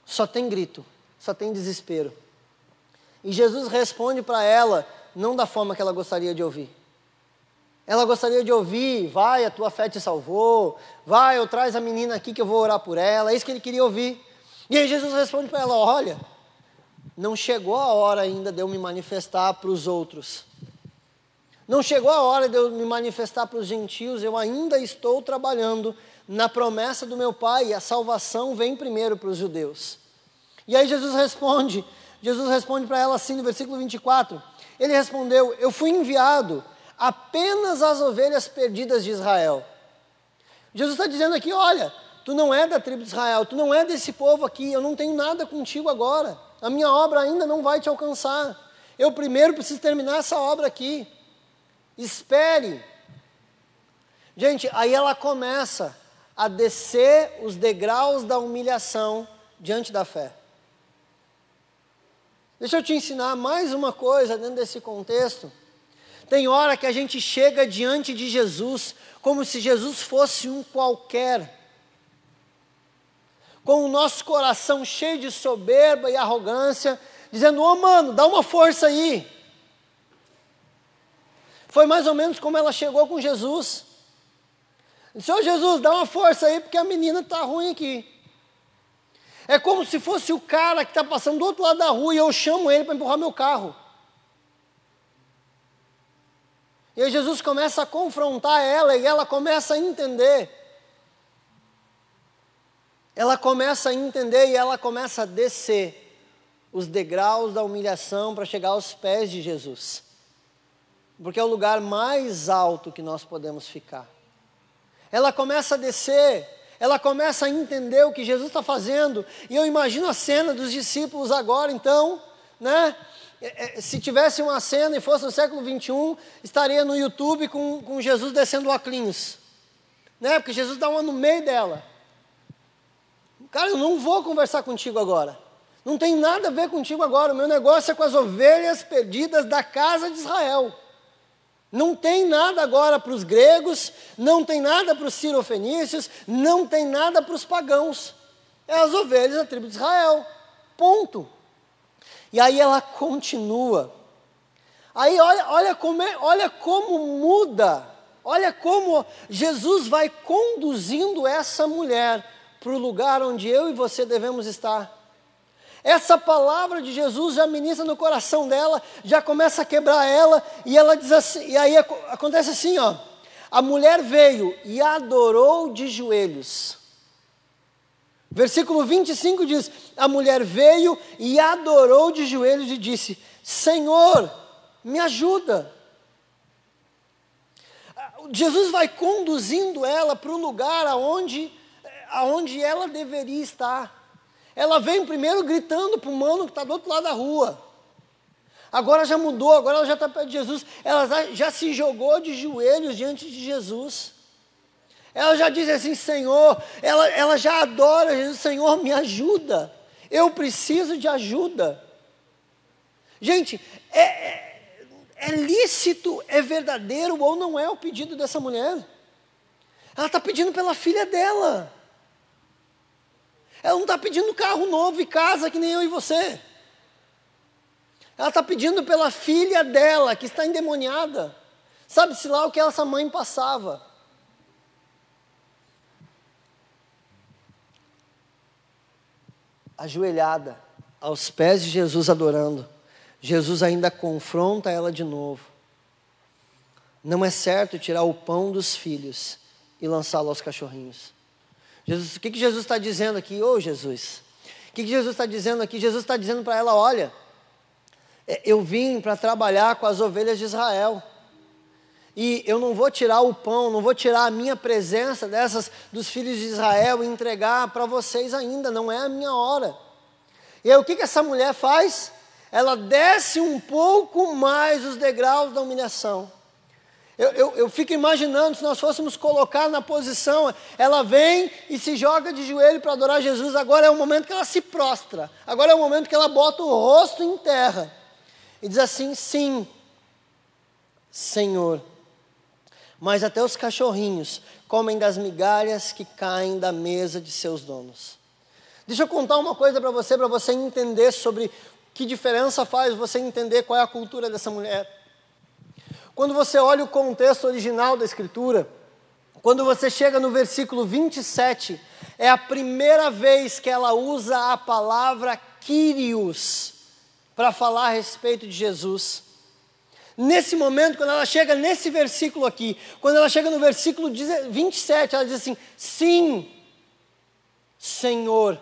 Só tem grito, só tem desespero. E Jesus responde para ela, não da forma que ela gostaria de ouvir. Ela gostaria de ouvir, vai, a tua fé te salvou, vai, eu traz a menina aqui que eu vou orar por ela, é isso que ele queria ouvir. E aí Jesus responde para ela: olha, não chegou a hora ainda de eu me manifestar para os outros. Não chegou a hora de eu me manifestar para os gentios, eu ainda estou trabalhando na promessa do meu Pai, a salvação vem primeiro para os judeus. E aí Jesus responde, Jesus responde para ela assim no versículo 24: Ele respondeu: Eu fui enviado apenas as ovelhas perdidas de Israel. Jesus está dizendo aqui: olha, tu não é da tribo de Israel, tu não é desse povo aqui, eu não tenho nada contigo agora, a minha obra ainda não vai te alcançar. Eu primeiro preciso terminar essa obra aqui. Espere. Gente, aí ela começa a descer os degraus da humilhação diante da fé. Deixa eu te ensinar mais uma coisa dentro desse contexto. Tem hora que a gente chega diante de Jesus como se Jesus fosse um qualquer, com o nosso coração cheio de soberba e arrogância, dizendo: Ô oh, mano, dá uma força aí. Foi mais ou menos como ela chegou com Jesus. Senhor Jesus, dá uma força aí, porque a menina está ruim aqui. É como se fosse o cara que está passando do outro lado da rua e eu chamo ele para empurrar meu carro. E aí Jesus começa a confrontar ela e ela começa a entender. Ela começa a entender e ela começa a descer os degraus da humilhação para chegar aos pés de Jesus. Porque é o lugar mais alto que nós podemos ficar. Ela começa a descer, ela começa a entender o que Jesus está fazendo. E eu imagino a cena dos discípulos agora, então, né? É, é, se tivesse uma cena e fosse no século 21, estaria no YouTube com, com Jesus descendo o Aclinhos. Né? Porque Jesus dá uma no meio dela. Cara, eu não vou conversar contigo agora. Não tem nada a ver contigo agora. O meu negócio é com as ovelhas perdidas da casa de Israel. Não tem nada agora para os gregos, não tem nada para os cirofenícios, não tem nada para os pagãos. É as ovelhas da tribo de Israel. Ponto. E aí ela continua. Aí olha, olha, como, é, olha como muda, olha como Jesus vai conduzindo essa mulher para o lugar onde eu e você devemos estar. Essa palavra de Jesus já ministra no coração dela, já começa a quebrar ela, e ela diz assim, e aí acontece assim, ó. A mulher veio e adorou de joelhos. Versículo 25 diz: A mulher veio e adorou de joelhos e disse: Senhor, me ajuda. Jesus vai conduzindo ela para o lugar aonde, aonde ela deveria estar. Ela vem primeiro gritando para o mano que está do outro lado da rua. Agora já mudou, agora ela já está perto de Jesus. Ela já, se jogou de joelhos diante de Jesus. Ela já diz assim: Senhor, ela, ela já adora Jesus, Senhor, me ajuda. Eu preciso de ajuda. Gente, é, é, é lícito, é verdadeiro ou não é o pedido dessa mulher? Ela está pedindo pela filha dela. Ela não está pedindo carro novo e casa que nem eu e você. Ela está pedindo pela filha dela, que está endemoniada. Sabe-se lá o que essa mãe passava. ajoelhada aos pés de Jesus adorando, Jesus ainda confronta ela de novo. Não é certo tirar o pão dos filhos e lançá-lo aos cachorrinhos. Jesus, o que, que Jesus está dizendo aqui? Ô oh, Jesus, o que, que Jesus está dizendo aqui? Jesus está dizendo para ela: olha, é, eu vim para trabalhar com as ovelhas de Israel. E eu não vou tirar o pão, não vou tirar a minha presença dessas dos filhos de Israel e entregar para vocês ainda, não é a minha hora. E aí o que, que essa mulher faz? Ela desce um pouco mais os degraus da humilhação. Eu, eu, eu, fico imaginando se nós fôssemos colocar na posição, ela vem e se joga de joelho para adorar Jesus, agora é o momento que ela se prostra, agora é o momento que ela bota o rosto em terra e diz assim: sim, Senhor, mas até os cachorrinhos comem das migalhas que caem da mesa de seus donos. Deixa eu contar uma coisa para você, para você entender sobre que diferença faz você entender qual é a cultura dessa mulher. Quando você olha o contexto original da Escritura, quando você chega no versículo 27, é a primeira vez que ela usa a palavra Kyrios para falar a respeito de Jesus. Nesse momento, quando ela chega nesse versículo aqui, quando ela chega no versículo 27, ela diz assim: Sim, Senhor,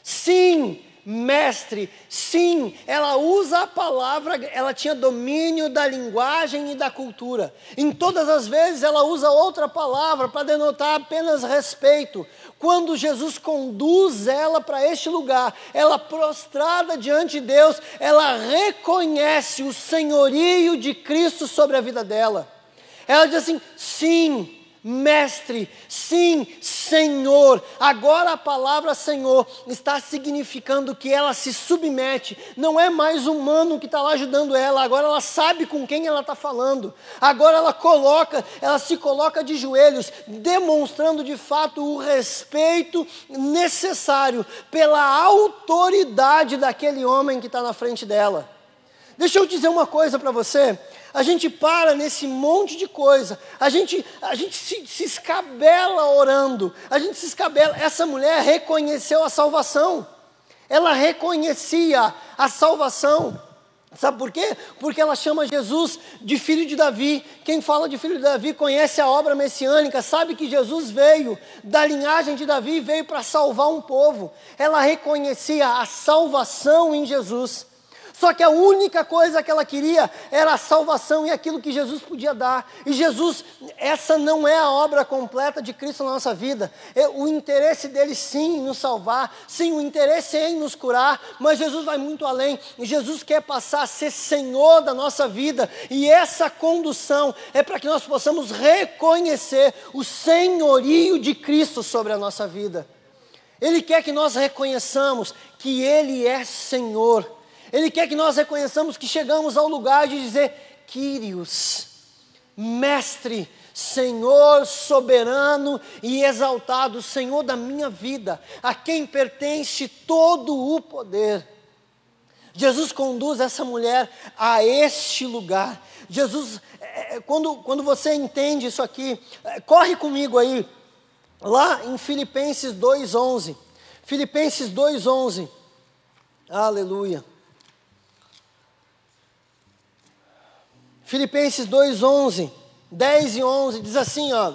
sim, mestre, sim, ela usa a palavra, ela tinha domínio da linguagem e da cultura. Em todas as vezes ela usa outra palavra para denotar apenas respeito. Quando Jesus conduz ela para este lugar, ela prostrada diante de Deus, ela reconhece o senhorio de Cristo sobre a vida dela. Ela diz assim: sim, mestre, sim, Senhor. Agora a palavra Senhor está significando que ela se submete, não é mais humano que está lá ajudando ela, agora ela sabe com quem ela está falando, agora ela coloca, ela se coloca de joelhos, demonstrando de fato o respeito necessário pela autoridade daquele homem que está na frente dela. Deixa eu dizer uma coisa para você a gente para nesse monte de coisa, a gente, a gente se, se escabela orando, a gente se escabela. Essa mulher reconheceu a salvação, ela reconhecia a salvação. Sabe por quê? Porque ela chama Jesus de filho de Davi. Quem fala de filho de Davi conhece a obra messiânica, sabe que Jesus veio da linhagem de Davi, veio para salvar um povo. Ela reconhecia a salvação em Jesus. Só que a única coisa que ela queria era a salvação e aquilo que Jesus podia dar. E Jesus, essa não é a obra completa de Cristo na nossa vida. É o interesse dele, sim, em nos salvar, sim, o interesse é em nos curar, mas Jesus vai muito além. Jesus quer passar a ser Senhor da nossa vida, e essa condução é para que nós possamos reconhecer o senhorio de Cristo sobre a nossa vida. Ele quer que nós reconheçamos que Ele é Senhor ele quer que nós reconheçamos que chegamos ao lugar de dizer: Quírios, Mestre, Senhor soberano e exaltado, Senhor da minha vida, a quem pertence todo o poder. Jesus conduz essa mulher a este lugar. Jesus, é, é, quando, quando você entende isso aqui, é, corre comigo aí, lá em Filipenses 2,11. Filipenses 2,11. Aleluia. Filipenses 2, 11, 10 e 11, diz assim, ó.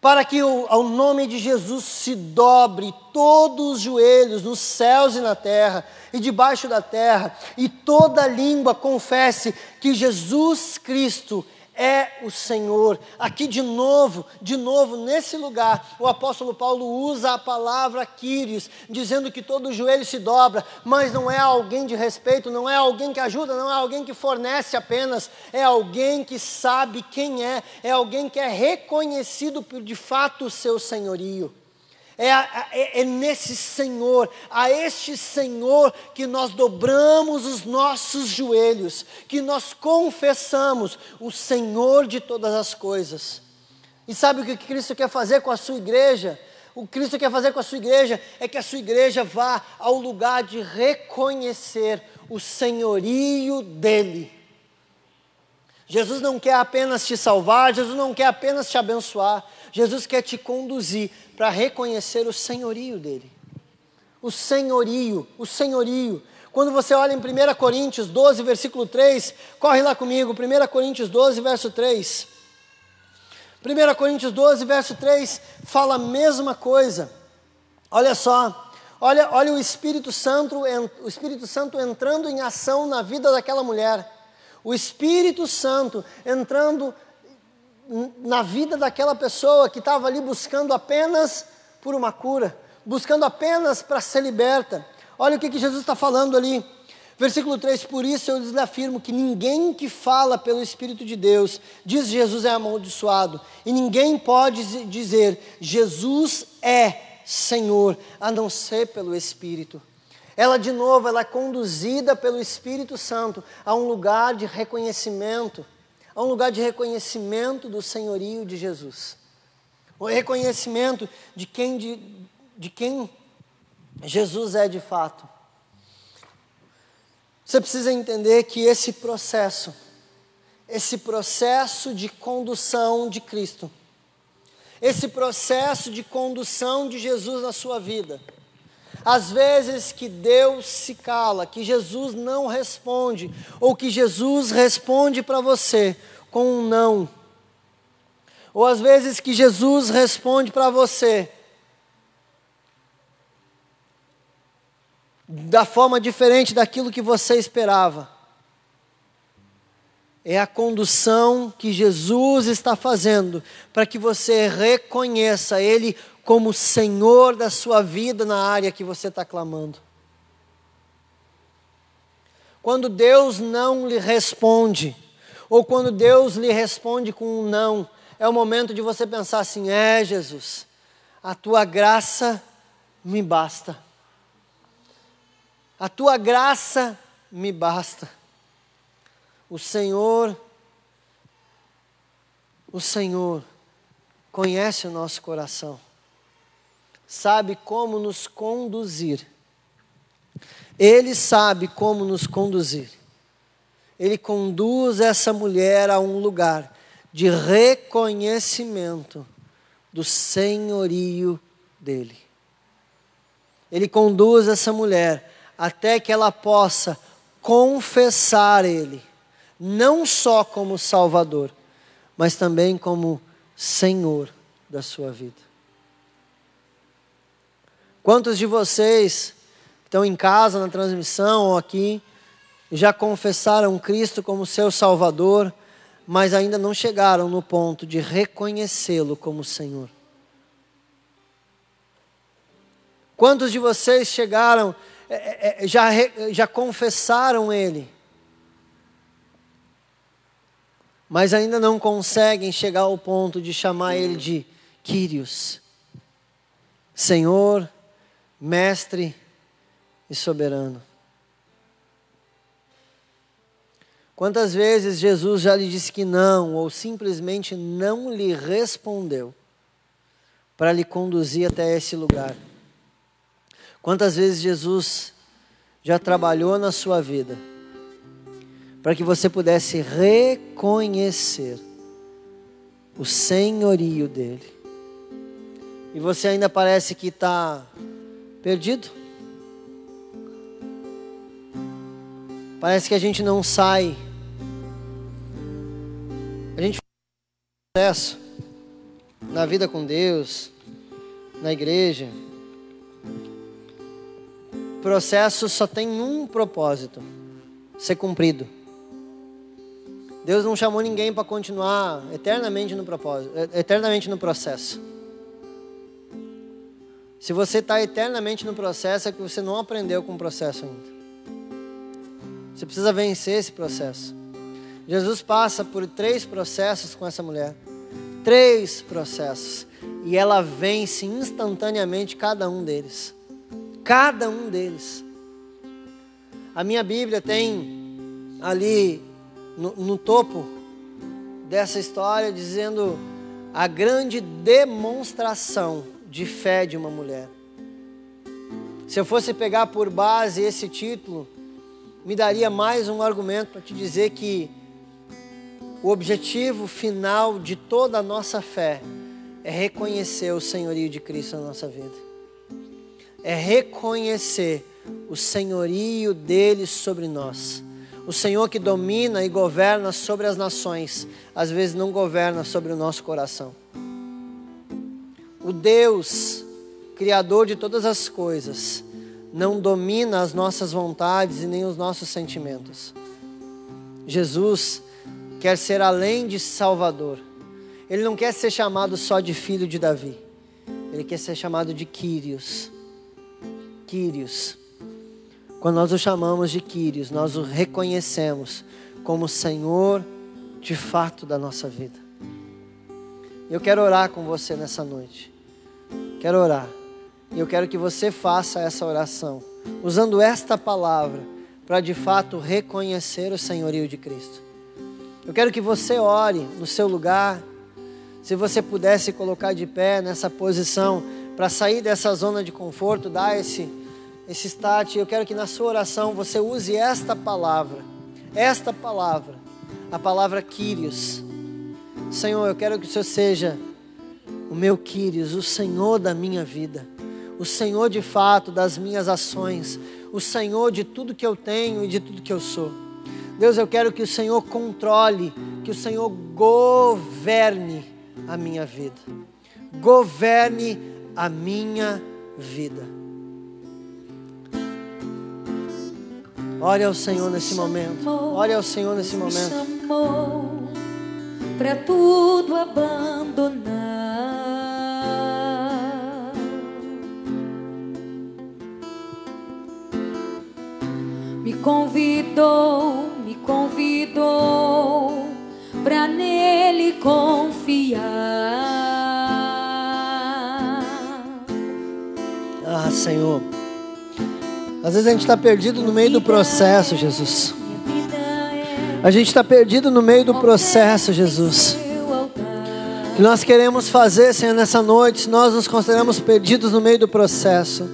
Para que o, ao nome de Jesus se dobre todos os joelhos nos céus e na terra e debaixo da terra, e toda língua confesse que Jesus Cristo é o Senhor. Aqui de novo, de novo, nesse lugar, o apóstolo Paulo usa a palavra Quírios, dizendo que todo joelho se dobra, mas não é alguém de respeito, não é alguém que ajuda, não é alguém que fornece apenas, é alguém que sabe quem é, é alguém que é reconhecido por de fato o seu senhorio. É, é, é, nesse Senhor, a este Senhor que nós dobramos os nossos joelhos, que nós confessamos o Senhor de todas as coisas. E sabe o que Cristo quer fazer com a sua igreja? O Cristo quer fazer com a sua igreja é que a sua igreja vá ao lugar de reconhecer o senhorio dEle. Jesus não quer apenas te salvar, Jesus não quer apenas te abençoar, Jesus quer te conduzir para reconhecer o senhorio dele. O senhorio, o senhorio. Quando você olha em 1 Coríntios 12, versículo 3, corre lá comigo, 1 Coríntios 12, verso 3. 1 Coríntios 12, verso 3 fala a mesma coisa. Olha só, olha, olha o Espírito Santo, o Espírito Santo entrando em ação na vida daquela mulher. O Espírito Santo entrando na vida daquela pessoa que estava ali buscando apenas por uma cura, buscando apenas para ser liberta. Olha o que, que Jesus está falando ali. Versículo 3: Por isso eu lhes afirmo que ninguém que fala pelo Espírito de Deus, diz Jesus é amaldiçoado, e ninguém pode dizer Jesus é Senhor, a não ser pelo Espírito. Ela, de novo, ela é conduzida pelo Espírito Santo a um lugar de reconhecimento a um lugar de reconhecimento do senhorio de Jesus. O reconhecimento de quem, de, de quem Jesus é de fato. Você precisa entender que esse processo, esse processo de condução de Cristo, esse processo de condução de Jesus na sua vida, às vezes que Deus se cala, que Jesus não responde, ou que Jesus responde para você com um não, ou às vezes que Jesus responde para você da forma diferente daquilo que você esperava. É a condução que Jesus está fazendo para que você reconheça Ele como Senhor da sua vida na área que você está clamando. Quando Deus não lhe responde, ou quando Deus lhe responde com um não, é o momento de você pensar assim: é, Jesus, a tua graça me basta. A tua graça me basta. O Senhor, o Senhor conhece o nosso coração, sabe como nos conduzir. Ele sabe como nos conduzir. Ele conduz essa mulher a um lugar de reconhecimento do senhorio dele. Ele conduz essa mulher até que ela possa confessar Ele, não só como Salvador, mas também como Senhor da sua vida. Quantos de vocês estão em casa, na transmissão ou aqui, já confessaram Cristo como seu Salvador, mas ainda não chegaram no ponto de reconhecê-lo como Senhor? Quantos de vocês chegaram é, é, é, já, já confessaram Ele, mas ainda não conseguem chegar ao ponto de chamar Ele de Quírios, Senhor, Mestre e Soberano. Quantas vezes Jesus já lhe disse que não, ou simplesmente não lhe respondeu, para lhe conduzir até esse lugar? Quantas vezes Jesus já trabalhou na sua vida para que você pudesse reconhecer o senhorio dele? E você ainda parece que está perdido? Parece que a gente não sai. A gente processo na vida com Deus, na igreja processo só tem um propósito: ser cumprido. Deus não chamou ninguém para continuar eternamente no propósito, eternamente no processo. Se você está eternamente no processo, é que você não aprendeu com o processo ainda. Você precisa vencer esse processo. Jesus passa por três processos com essa mulher. Três processos. E ela vence instantaneamente cada um deles cada um deles. A minha Bíblia tem ali no, no topo dessa história dizendo a grande demonstração de fé de uma mulher. Se eu fosse pegar por base esse título, me daria mais um argumento para te dizer que o objetivo final de toda a nossa fé é reconhecer o senhorio de Cristo na nossa vida é reconhecer o senhorio dele sobre nós. O Senhor que domina e governa sobre as nações, às vezes não governa sobre o nosso coração. O Deus, Criador de todas as coisas, não domina as nossas vontades e nem os nossos sentimentos. Jesus quer ser além de Salvador. Ele não quer ser chamado só de filho de Davi. Ele quer ser chamado de Quírios Quírios. Quando nós o chamamos de Quírios, nós o reconhecemos como Senhor de fato da nossa vida. Eu quero orar com você nessa noite. Quero orar. E eu quero que você faça essa oração, usando esta palavra, para de fato reconhecer o senhorio de Cristo. Eu quero que você ore no seu lugar. Se você pudesse colocar de pé nessa posição para sair dessa zona de conforto, dar esse esse start, eu quero que na sua oração você use esta palavra. Esta palavra, a palavra Quírios. Senhor, eu quero que o Senhor seja o meu Quírios, o Senhor da minha vida, o Senhor de fato das minhas ações, o Senhor de tudo que eu tenho e de tudo que eu sou. Deus, eu quero que o Senhor controle, que o Senhor governe a minha vida. Governe a minha vida. Ore ao Senhor nesse momento. Ore ao Senhor nesse momento. Para tudo abandonar. Me convidou, me convidou para nele confiar. Ah, Senhor. Às vezes a gente está perdido no meio do processo, Jesus. A gente está perdido no meio do processo, Jesus. O que nós queremos fazer, Senhor, nessa noite, nós nos consideramos perdidos no meio do processo,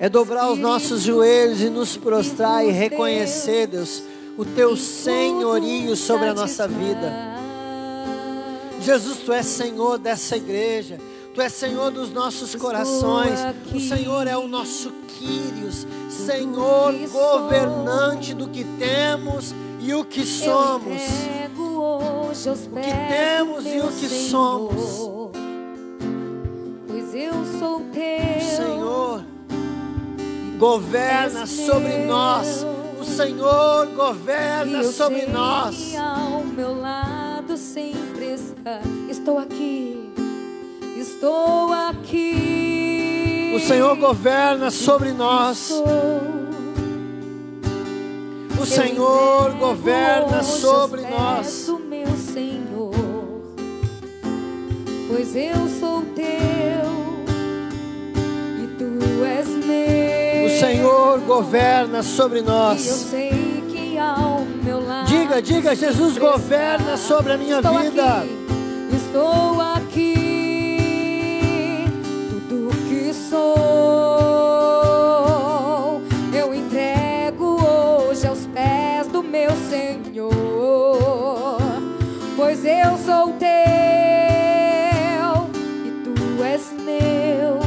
é dobrar os nossos joelhos e nos prostrar e reconhecer, Deus, o Teu senhorio sobre a nossa vida. Jesus, Tu és Senhor dessa igreja. Tu és Senhor dos nossos corações. O Senhor é o nosso Quírios, Senhor governante do que temos e o que somos. O que temos e o que somos. Pois eu sou teu. Senhor governa sobre nós. O Senhor governa sobre nós. Ao meu lado sempre está. Estou aqui estou aqui. O Senhor governa sobre nós. O Senhor governa sobre nós. meu Senhor, pois eu sou teu e tu és meu. O Senhor governa sobre nós. E eu sei que ao meu lado. Diga, diga, Jesus governa sobre a minha estou vida. Aqui, estou aqui. Sou. Eu entrego hoje aos pés do meu Senhor, pois eu sou teu e tu és meu.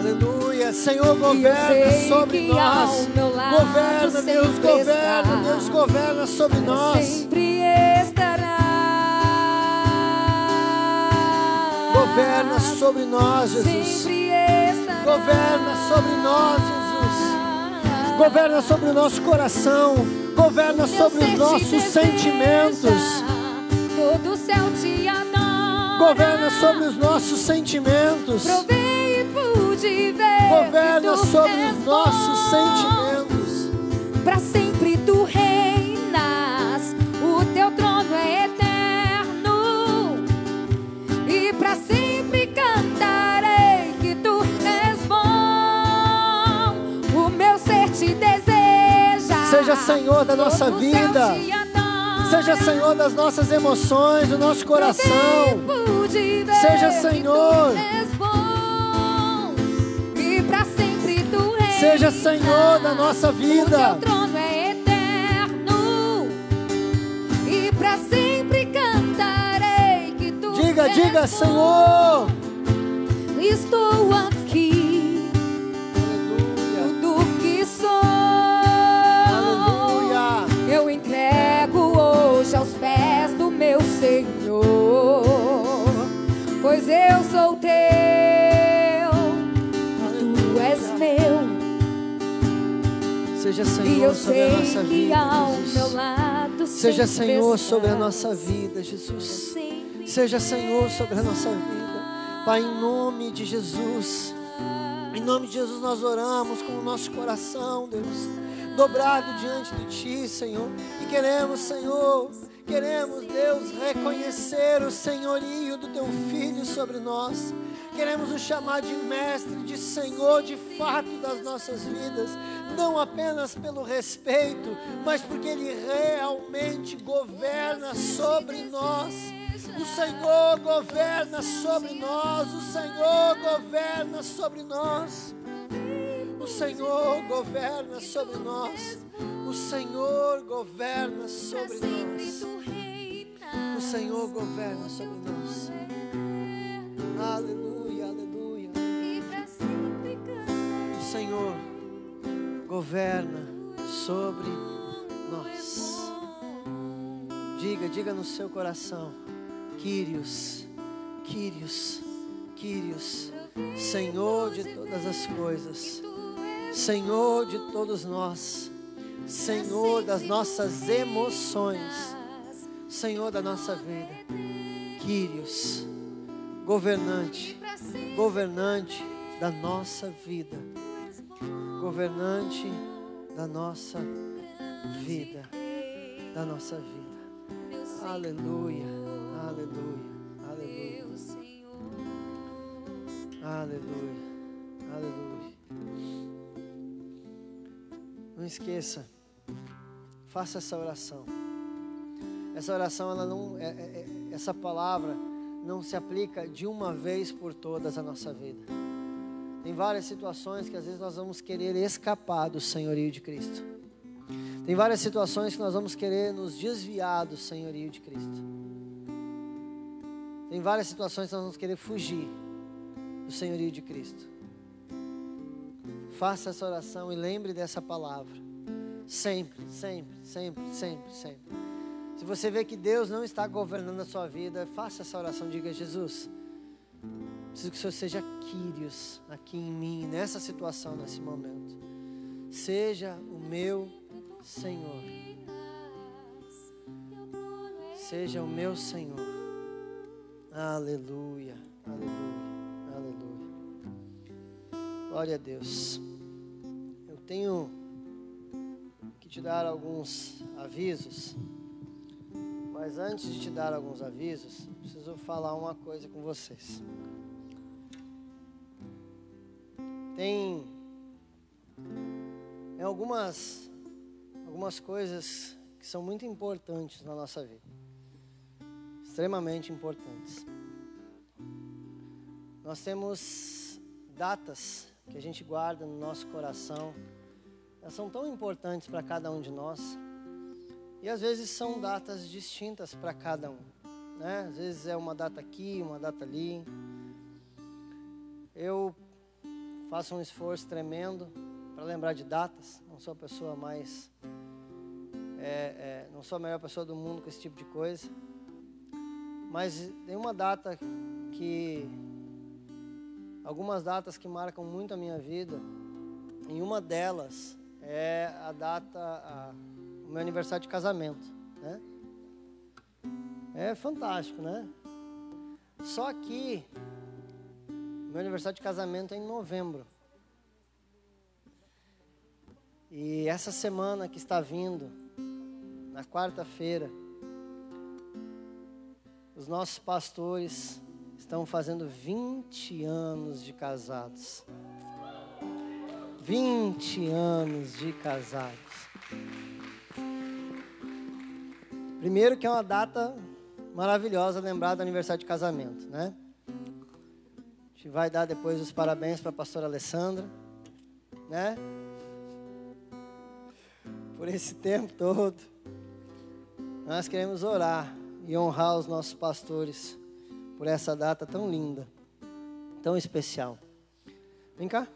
Aleluia, Senhor governa sobre nós. Governa, Deus governa, Deus governa sobre nós. Sempre estará. Governa sobre nós, Jesus. Governa sobre nós, Jesus. Governa sobre o nosso coração. Governa sobre os nossos sentimentos. Todo céu te adora. Governa sobre os nossos sentimentos. Governa sobre os nossos sentimentos. Para sempre Seja Senhor da nossa vida. Seja Senhor das nossas emoções, do nosso coração. Seja Senhor. Seja Senhor da nossa vida. é. E Diga, diga. Senhor. Estou aqui, pois eu sou teu, tu és meu, Seja Senhor sobre a nossa vida, Jesus. Seja Senhor sobre a nossa vida, Jesus. Seja Senhor sobre a nossa vida. Pai, em nome de Jesus. Em nome de Jesus nós oramos com o nosso coração, Deus, dobrado diante de Ti, Senhor. E queremos, Senhor, queremos, Deus, reconhecer o senhorio do Teu Filho sobre nós. Queremos o chamar de mestre, de Senhor, de fato das nossas vidas. não apenas pelo respeito, mas porque Ele realmente governa sobre nós. O Senhor governa sobre nós, o Senhor governa sobre nós. O Senhor governa sobre nós. O Senhor governa sobre nós. O Senhor governa sobre nós. Aleluia, aleluia. O Senhor governa sobre nós. Diga, diga no seu coração: Quírios, Quírios, Quírios, Senhor de todas as coisas, Senhor de todos nós, Senhor das nossas emoções, Senhor da nossa vida, Quírios, governante, governante da nossa vida. Governante da nossa vida, da nossa vida. Aleluia, aleluia, aleluia. Aleluia, aleluia. Não esqueça, faça essa oração. Essa oração, ela não, é, é, é essa palavra não se aplica de uma vez por todas a nossa vida. Tem várias situações que às vezes nós vamos querer escapar do senhorio de Cristo. Tem várias situações que nós vamos querer nos desviar do senhorio de Cristo. Tem várias situações que nós vamos querer fugir do senhorio de Cristo. Faça essa oração e lembre dessa palavra. Sempre, sempre, sempre, sempre, sempre. Se você vê que Deus não está governando a sua vida, faça essa oração, diga Jesus Preciso que o Senhor seja Quírios aqui em mim, nessa situação, nesse momento. Seja o meu Senhor. Seja o meu Senhor. Aleluia, aleluia, Glória a Deus. Eu tenho que te dar alguns avisos. Mas antes de te dar alguns avisos, preciso falar uma coisa com vocês. Tem, tem algumas, algumas coisas que são muito importantes na nossa vida. Extremamente importantes. Nós temos datas que a gente guarda no nosso coração. Elas são tão importantes para cada um de nós. E às vezes são datas distintas para cada um. Né? Às vezes é uma data aqui, uma data ali. Eu faço um esforço tremendo para lembrar de datas. Não sou a pessoa mais. É, é, não sou a melhor pessoa do mundo com esse tipo de coisa. Mas tem uma data que. Algumas datas que marcam muito a minha vida. E uma delas é a data. A, o meu aniversário de casamento. Né? É fantástico, né? Só que meu aniversário de casamento é em novembro. E essa semana que está vindo, na quarta-feira, os nossos pastores estão fazendo 20 anos de casados. 20 anos de casados. Primeiro que é uma data maravilhosa lembrar do aniversário de casamento, né? gente vai dar depois os parabéns para a pastora Alessandra, né? Por esse tempo todo. Nós queremos orar e honrar os nossos pastores por essa data tão linda, tão especial. Vem cá.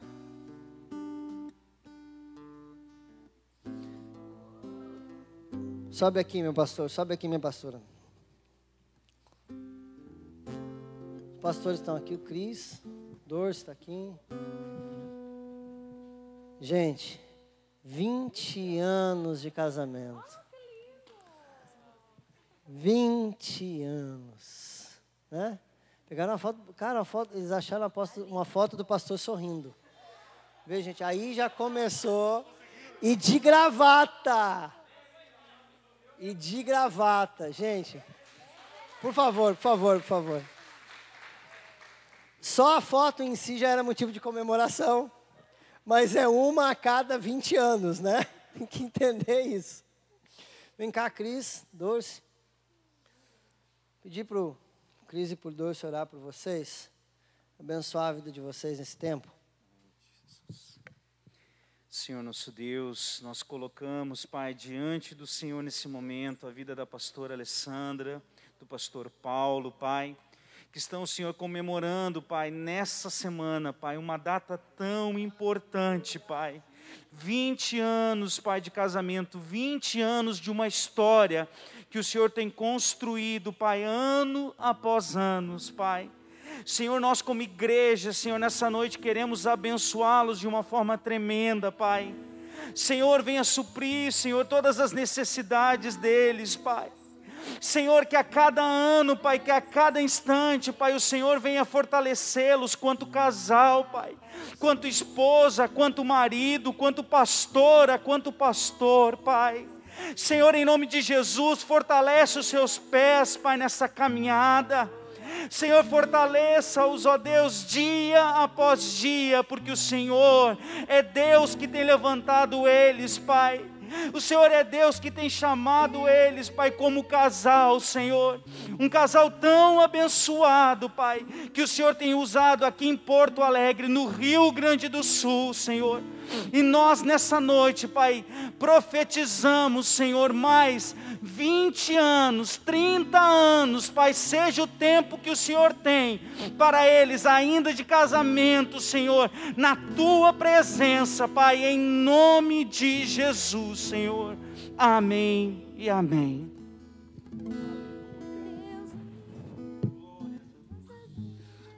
Sobe aqui, meu pastor. Sobe aqui, minha pastora. pastores estão aqui, o Cris, Dors está aqui. Gente, 20 anos de casamento. 20 anos. Né? Pegaram uma foto, cara, foto, eles acharam uma foto do pastor sorrindo. Vê, gente, aí já começou. E de gravata. E de gravata, gente. Por favor, por favor, por favor. Só a foto em si já era motivo de comemoração. Mas é uma a cada 20 anos, né? Tem que entender isso. Vem cá, Cris, Dorce. Pedir para o Cris e para o Dorce orar por vocês. Abençoar a vida de vocês nesse tempo. Senhor nosso Deus, nós colocamos, Pai, diante do Senhor nesse momento a vida da pastora Alessandra, do pastor Paulo, Pai que estão, Senhor, comemorando, Pai, nessa semana, Pai, uma data tão importante, Pai. 20 anos, Pai, de casamento, 20 anos de uma história que o Senhor tem construído, Pai, ano após anos, Pai. Senhor, nós como igreja, Senhor, nessa noite queremos abençoá-los de uma forma tremenda, Pai. Senhor, venha suprir, Senhor, todas as necessidades deles, Pai. Senhor, que a cada ano, Pai, que a cada instante, Pai, o Senhor venha fortalecê-los quanto casal, Pai, quanto esposa, quanto marido, quanto pastora, quanto pastor, Pai. Senhor, em nome de Jesus, fortalece os seus pés, Pai, nessa caminhada. Senhor, fortaleça-os, ó Deus, dia após dia, porque o Senhor é Deus que tem levantado eles, Pai o Senhor é Deus que tem chamado eles, Pai, como casal, Senhor. Um casal tão abençoado, Pai, que o Senhor tem usado aqui em Porto Alegre, no Rio Grande do Sul, Senhor. E nós nessa noite, Pai, profetizamos, Senhor, mais 20 anos, 30 anos, Pai, seja o tempo que o Senhor tem para eles, ainda de casamento, Senhor, na tua presença, Pai, em nome de Jesus, Senhor. Amém e amém.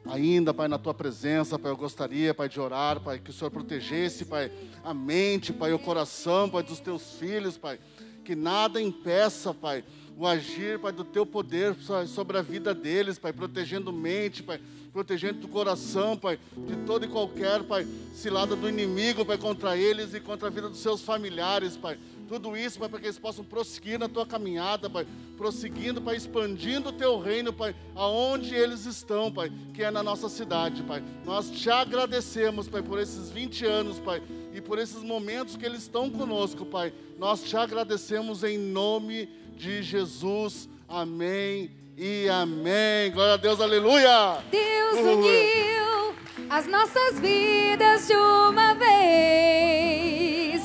Ainda, Pai, na tua presença, Pai, eu gostaria, Pai, de orar, Pai, que o Senhor protegesse, Pai, a mente, Pai, o coração, Pai, dos teus filhos, Pai, que nada impeça, Pai, o agir, Pai, do teu poder sobre a vida deles, Pai, protegendo mente, Pai, protegendo o coração, Pai, de todo e qualquer, Pai, cilada do inimigo, Pai, contra eles e contra a vida dos seus familiares, Pai. Tudo isso, Pai, para que eles possam prosseguir na tua caminhada, Pai. Prosseguindo, Pai, expandindo o teu reino, Pai, aonde eles estão, Pai, que é na nossa cidade, Pai. Nós te agradecemos, Pai, por esses 20 anos, Pai, e por esses momentos que eles estão conosco, Pai. Nós te agradecemos em nome de Jesus. Amém e amém. Glória a Deus, aleluia. Deus uniu as nossas vidas de uma vez.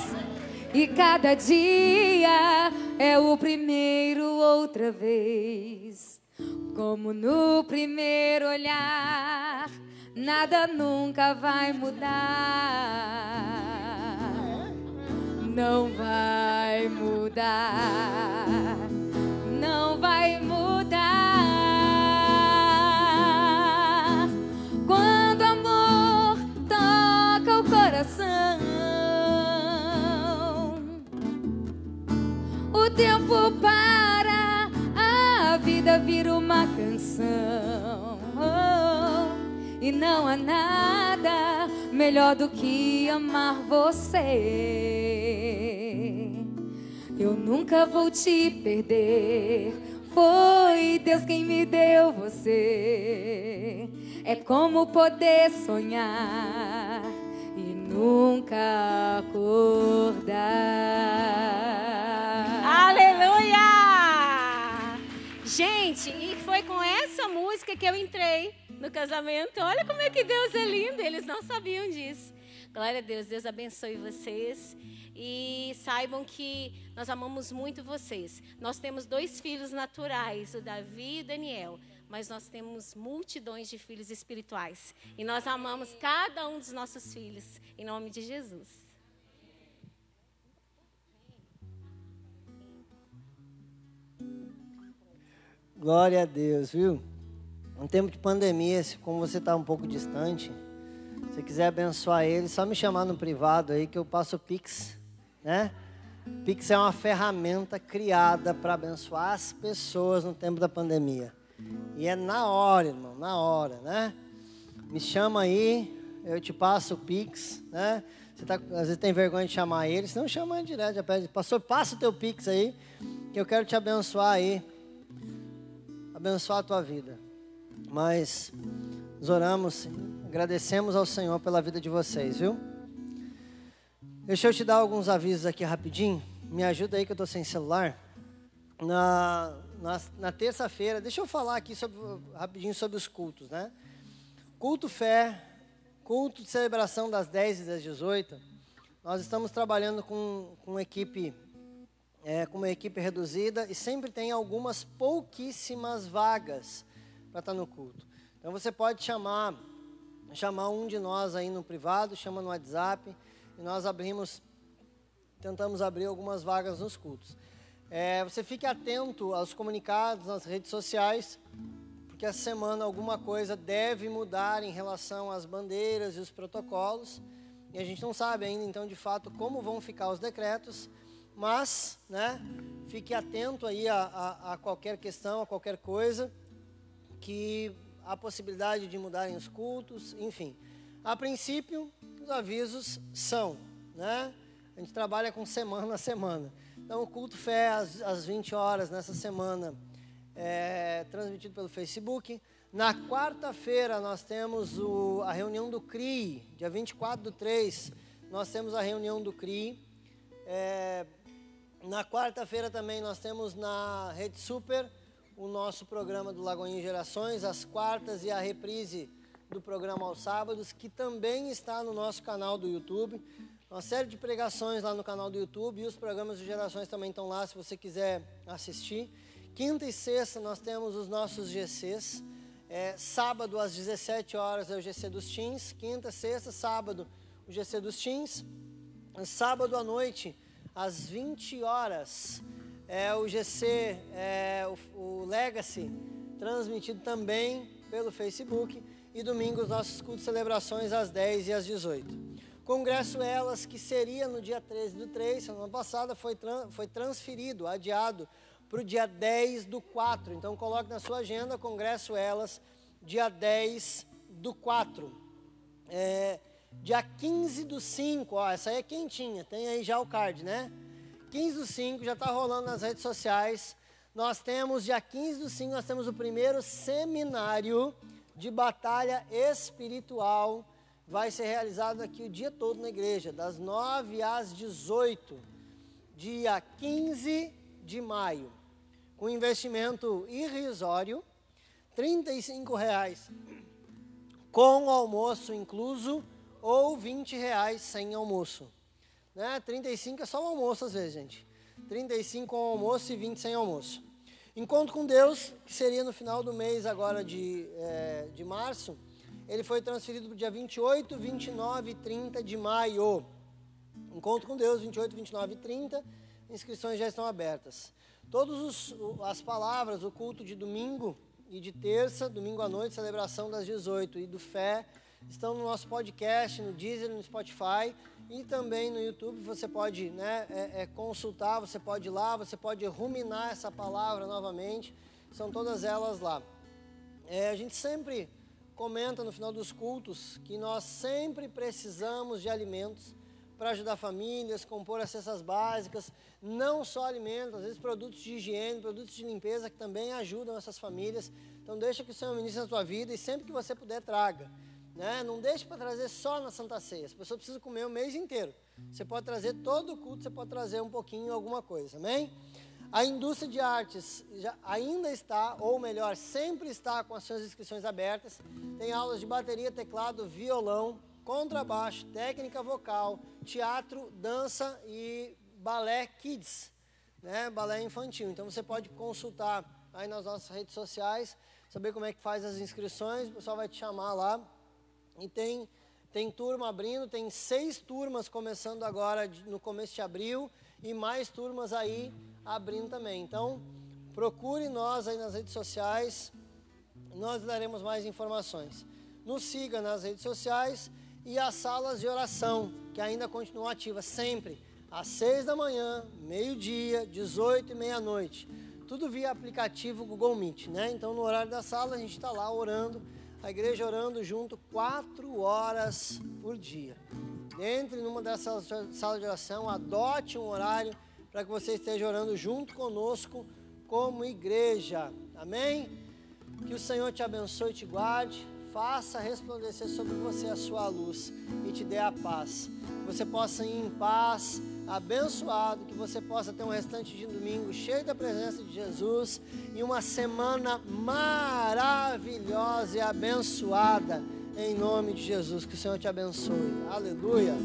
E cada dia é o primeiro outra vez. Como no primeiro olhar, nada nunca vai mudar. Não vai mudar. Não vai mudar. Quando amor toca o coração. o tempo para, a vida vira uma canção. E não há nada melhor do que amar você. Eu nunca vou te perder. Foi Deus quem me deu você. É como poder sonhar e nunca acordar. Aleluia! Gente, e foi com essa música que eu entrei no casamento. Olha como é que Deus é lindo, eles não sabiam disso. Glória a Deus, Deus abençoe vocês. E saibam que nós amamos muito vocês. Nós temos dois filhos naturais, o Davi e o Daniel mas nós temos multidões de filhos espirituais. E nós amamos cada um dos nossos filhos, em nome de Jesus. Glória a Deus, viu? Um tempo de pandemia, como você está um pouco distante, se quiser abençoar ele, só me chamar no privado aí que eu passo o Pix, né? Pix é uma ferramenta criada para abençoar as pessoas no tempo da pandemia. E é na hora, irmão, na hora, né? Me chama aí, eu te passo o Pix, né? Você tá, às vezes tem vergonha de chamar ele, se não chama ele direto, já pede, pastor, passa o teu Pix aí, que eu quero te abençoar aí. Abençoar a tua vida. Mas nós oramos, agradecemos ao Senhor pela vida de vocês, viu? Deixa eu te dar alguns avisos aqui rapidinho. Me ajuda aí que eu tô sem celular. Na, na, na terça-feira, deixa eu falar aqui sobre, rapidinho sobre os cultos, né? Culto fé, culto de celebração das 10 e das 18. Nós estamos trabalhando com, com equipe é, com uma equipe reduzida e sempre tem algumas pouquíssimas vagas para estar no culto. Então você pode chamar chamar um de nós aí no privado, chama no WhatsApp e nós abrimos, tentamos abrir algumas vagas nos cultos. É, você fique atento aos comunicados nas redes sociais, porque essa semana alguma coisa deve mudar em relação às bandeiras e os protocolos. E a gente não sabe ainda, então, de fato, como vão ficar os decretos, mas, né, fique atento aí a, a, a qualquer questão, a qualquer coisa, que há possibilidade de mudarem os cultos, enfim. A princípio, os avisos são, né? A gente trabalha com semana a semana. Então, o culto fé às, às 20 horas nessa semana é transmitido pelo Facebook. Na quarta-feira, nós temos o, a reunião do CRI, dia 24 do 3, nós temos a reunião do CRI. É, na quarta-feira também nós temos na Rede Super o nosso programa do Lagoinha Gerações, as quartas e a reprise do programa aos sábados, que também está no nosso canal do YouTube. Uma série de pregações lá no canal do YouTube e os programas de gerações também estão lá se você quiser assistir. Quinta e sexta nós temos os nossos GCs. É, sábado às 17 horas é o GC dos Teens. Quinta, sexta, sábado o GC dos Teens. Sábado à noite, às 20 horas, é o GC, é, o, o Legacy, transmitido também pelo Facebook. E domingo os nossos cultos de celebrações às 10 e às 18. Congresso Elas, que seria no dia 13 do 3, semana passada, foi, foi transferido, adiado, para o dia 10 do 4. Então coloque na sua agenda, Congresso Elas, dia 10 do 4. É, dia 15 do 5, ó, essa aí é quentinha, tem aí já o card, né? 15 do 5, já está rolando nas redes sociais. Nós temos, dia 15 do 5, nós temos o primeiro seminário de batalha espiritual. Vai ser realizado aqui o dia todo na igreja, das 9 às 18, dia 15 de maio. Com investimento irrisório, R$ reais com almoço incluso ou R$ reais sem almoço. Né? 35 é só o almoço às vezes, gente. 35 com almoço e 20 sem almoço. Encontro com Deus, que seria no final do mês agora de, é, de março, ele foi transferido para o dia 28, 29 e 30 de maio. Encontro com Deus, 28, 29 e 30. Inscrições já estão abertas. Todas as palavras, o culto de domingo e de terça, domingo à noite, celebração das 18 e do fé, estão no nosso podcast, no Deezer, no Spotify e também no YouTube. Você pode né, é, é, consultar, você pode ir lá, você pode ruminar essa palavra novamente. São todas elas lá. É, a gente sempre comenta no final dos cultos que nós sempre precisamos de alimentos para ajudar famílias, compor as cestas básicas, não só alimentos, às vezes produtos de higiene, produtos de limpeza que também ajudam essas famílias. Então deixa que o Senhor ministre na tua vida e sempre que você puder traga. Né? Não deixe para trazer só na Santa Ceia. As pessoas precisam comer o mês inteiro. Você pode trazer todo o culto, você pode trazer um pouquinho, alguma coisa. Amém? A indústria de artes ainda está, ou melhor, sempre está com as suas inscrições abertas. Tem aulas de bateria, teclado, violão, contrabaixo, técnica vocal, teatro, dança e balé kids, né? balé infantil. Então você pode consultar aí nas nossas redes sociais, saber como é que faz as inscrições, o pessoal vai te chamar lá e tem, tem turma abrindo, tem seis turmas começando agora no começo de abril e mais turmas aí abrindo também. Então, procure nós aí nas redes sociais, nós daremos mais informações. Nos siga nas redes sociais e as salas de oração, que ainda continuam ativas sempre, às seis da manhã, meio-dia, 18 e meia-noite. Tudo via aplicativo Google Meet, né? Então, no horário da sala, a gente está lá orando a igreja orando junto quatro horas por dia. Entre numa dessas salas de oração, adote um horário para que você esteja orando junto conosco como igreja. Amém? Que o Senhor te abençoe e te guarde, faça resplandecer sobre você a sua luz e te dê a paz. que você possa ir em paz, abençoado, que você possa ter um restante de domingo cheio da presença de Jesus e uma semana maravilhosa e abençoada em nome de Jesus. Que o Senhor te abençoe. Aleluia.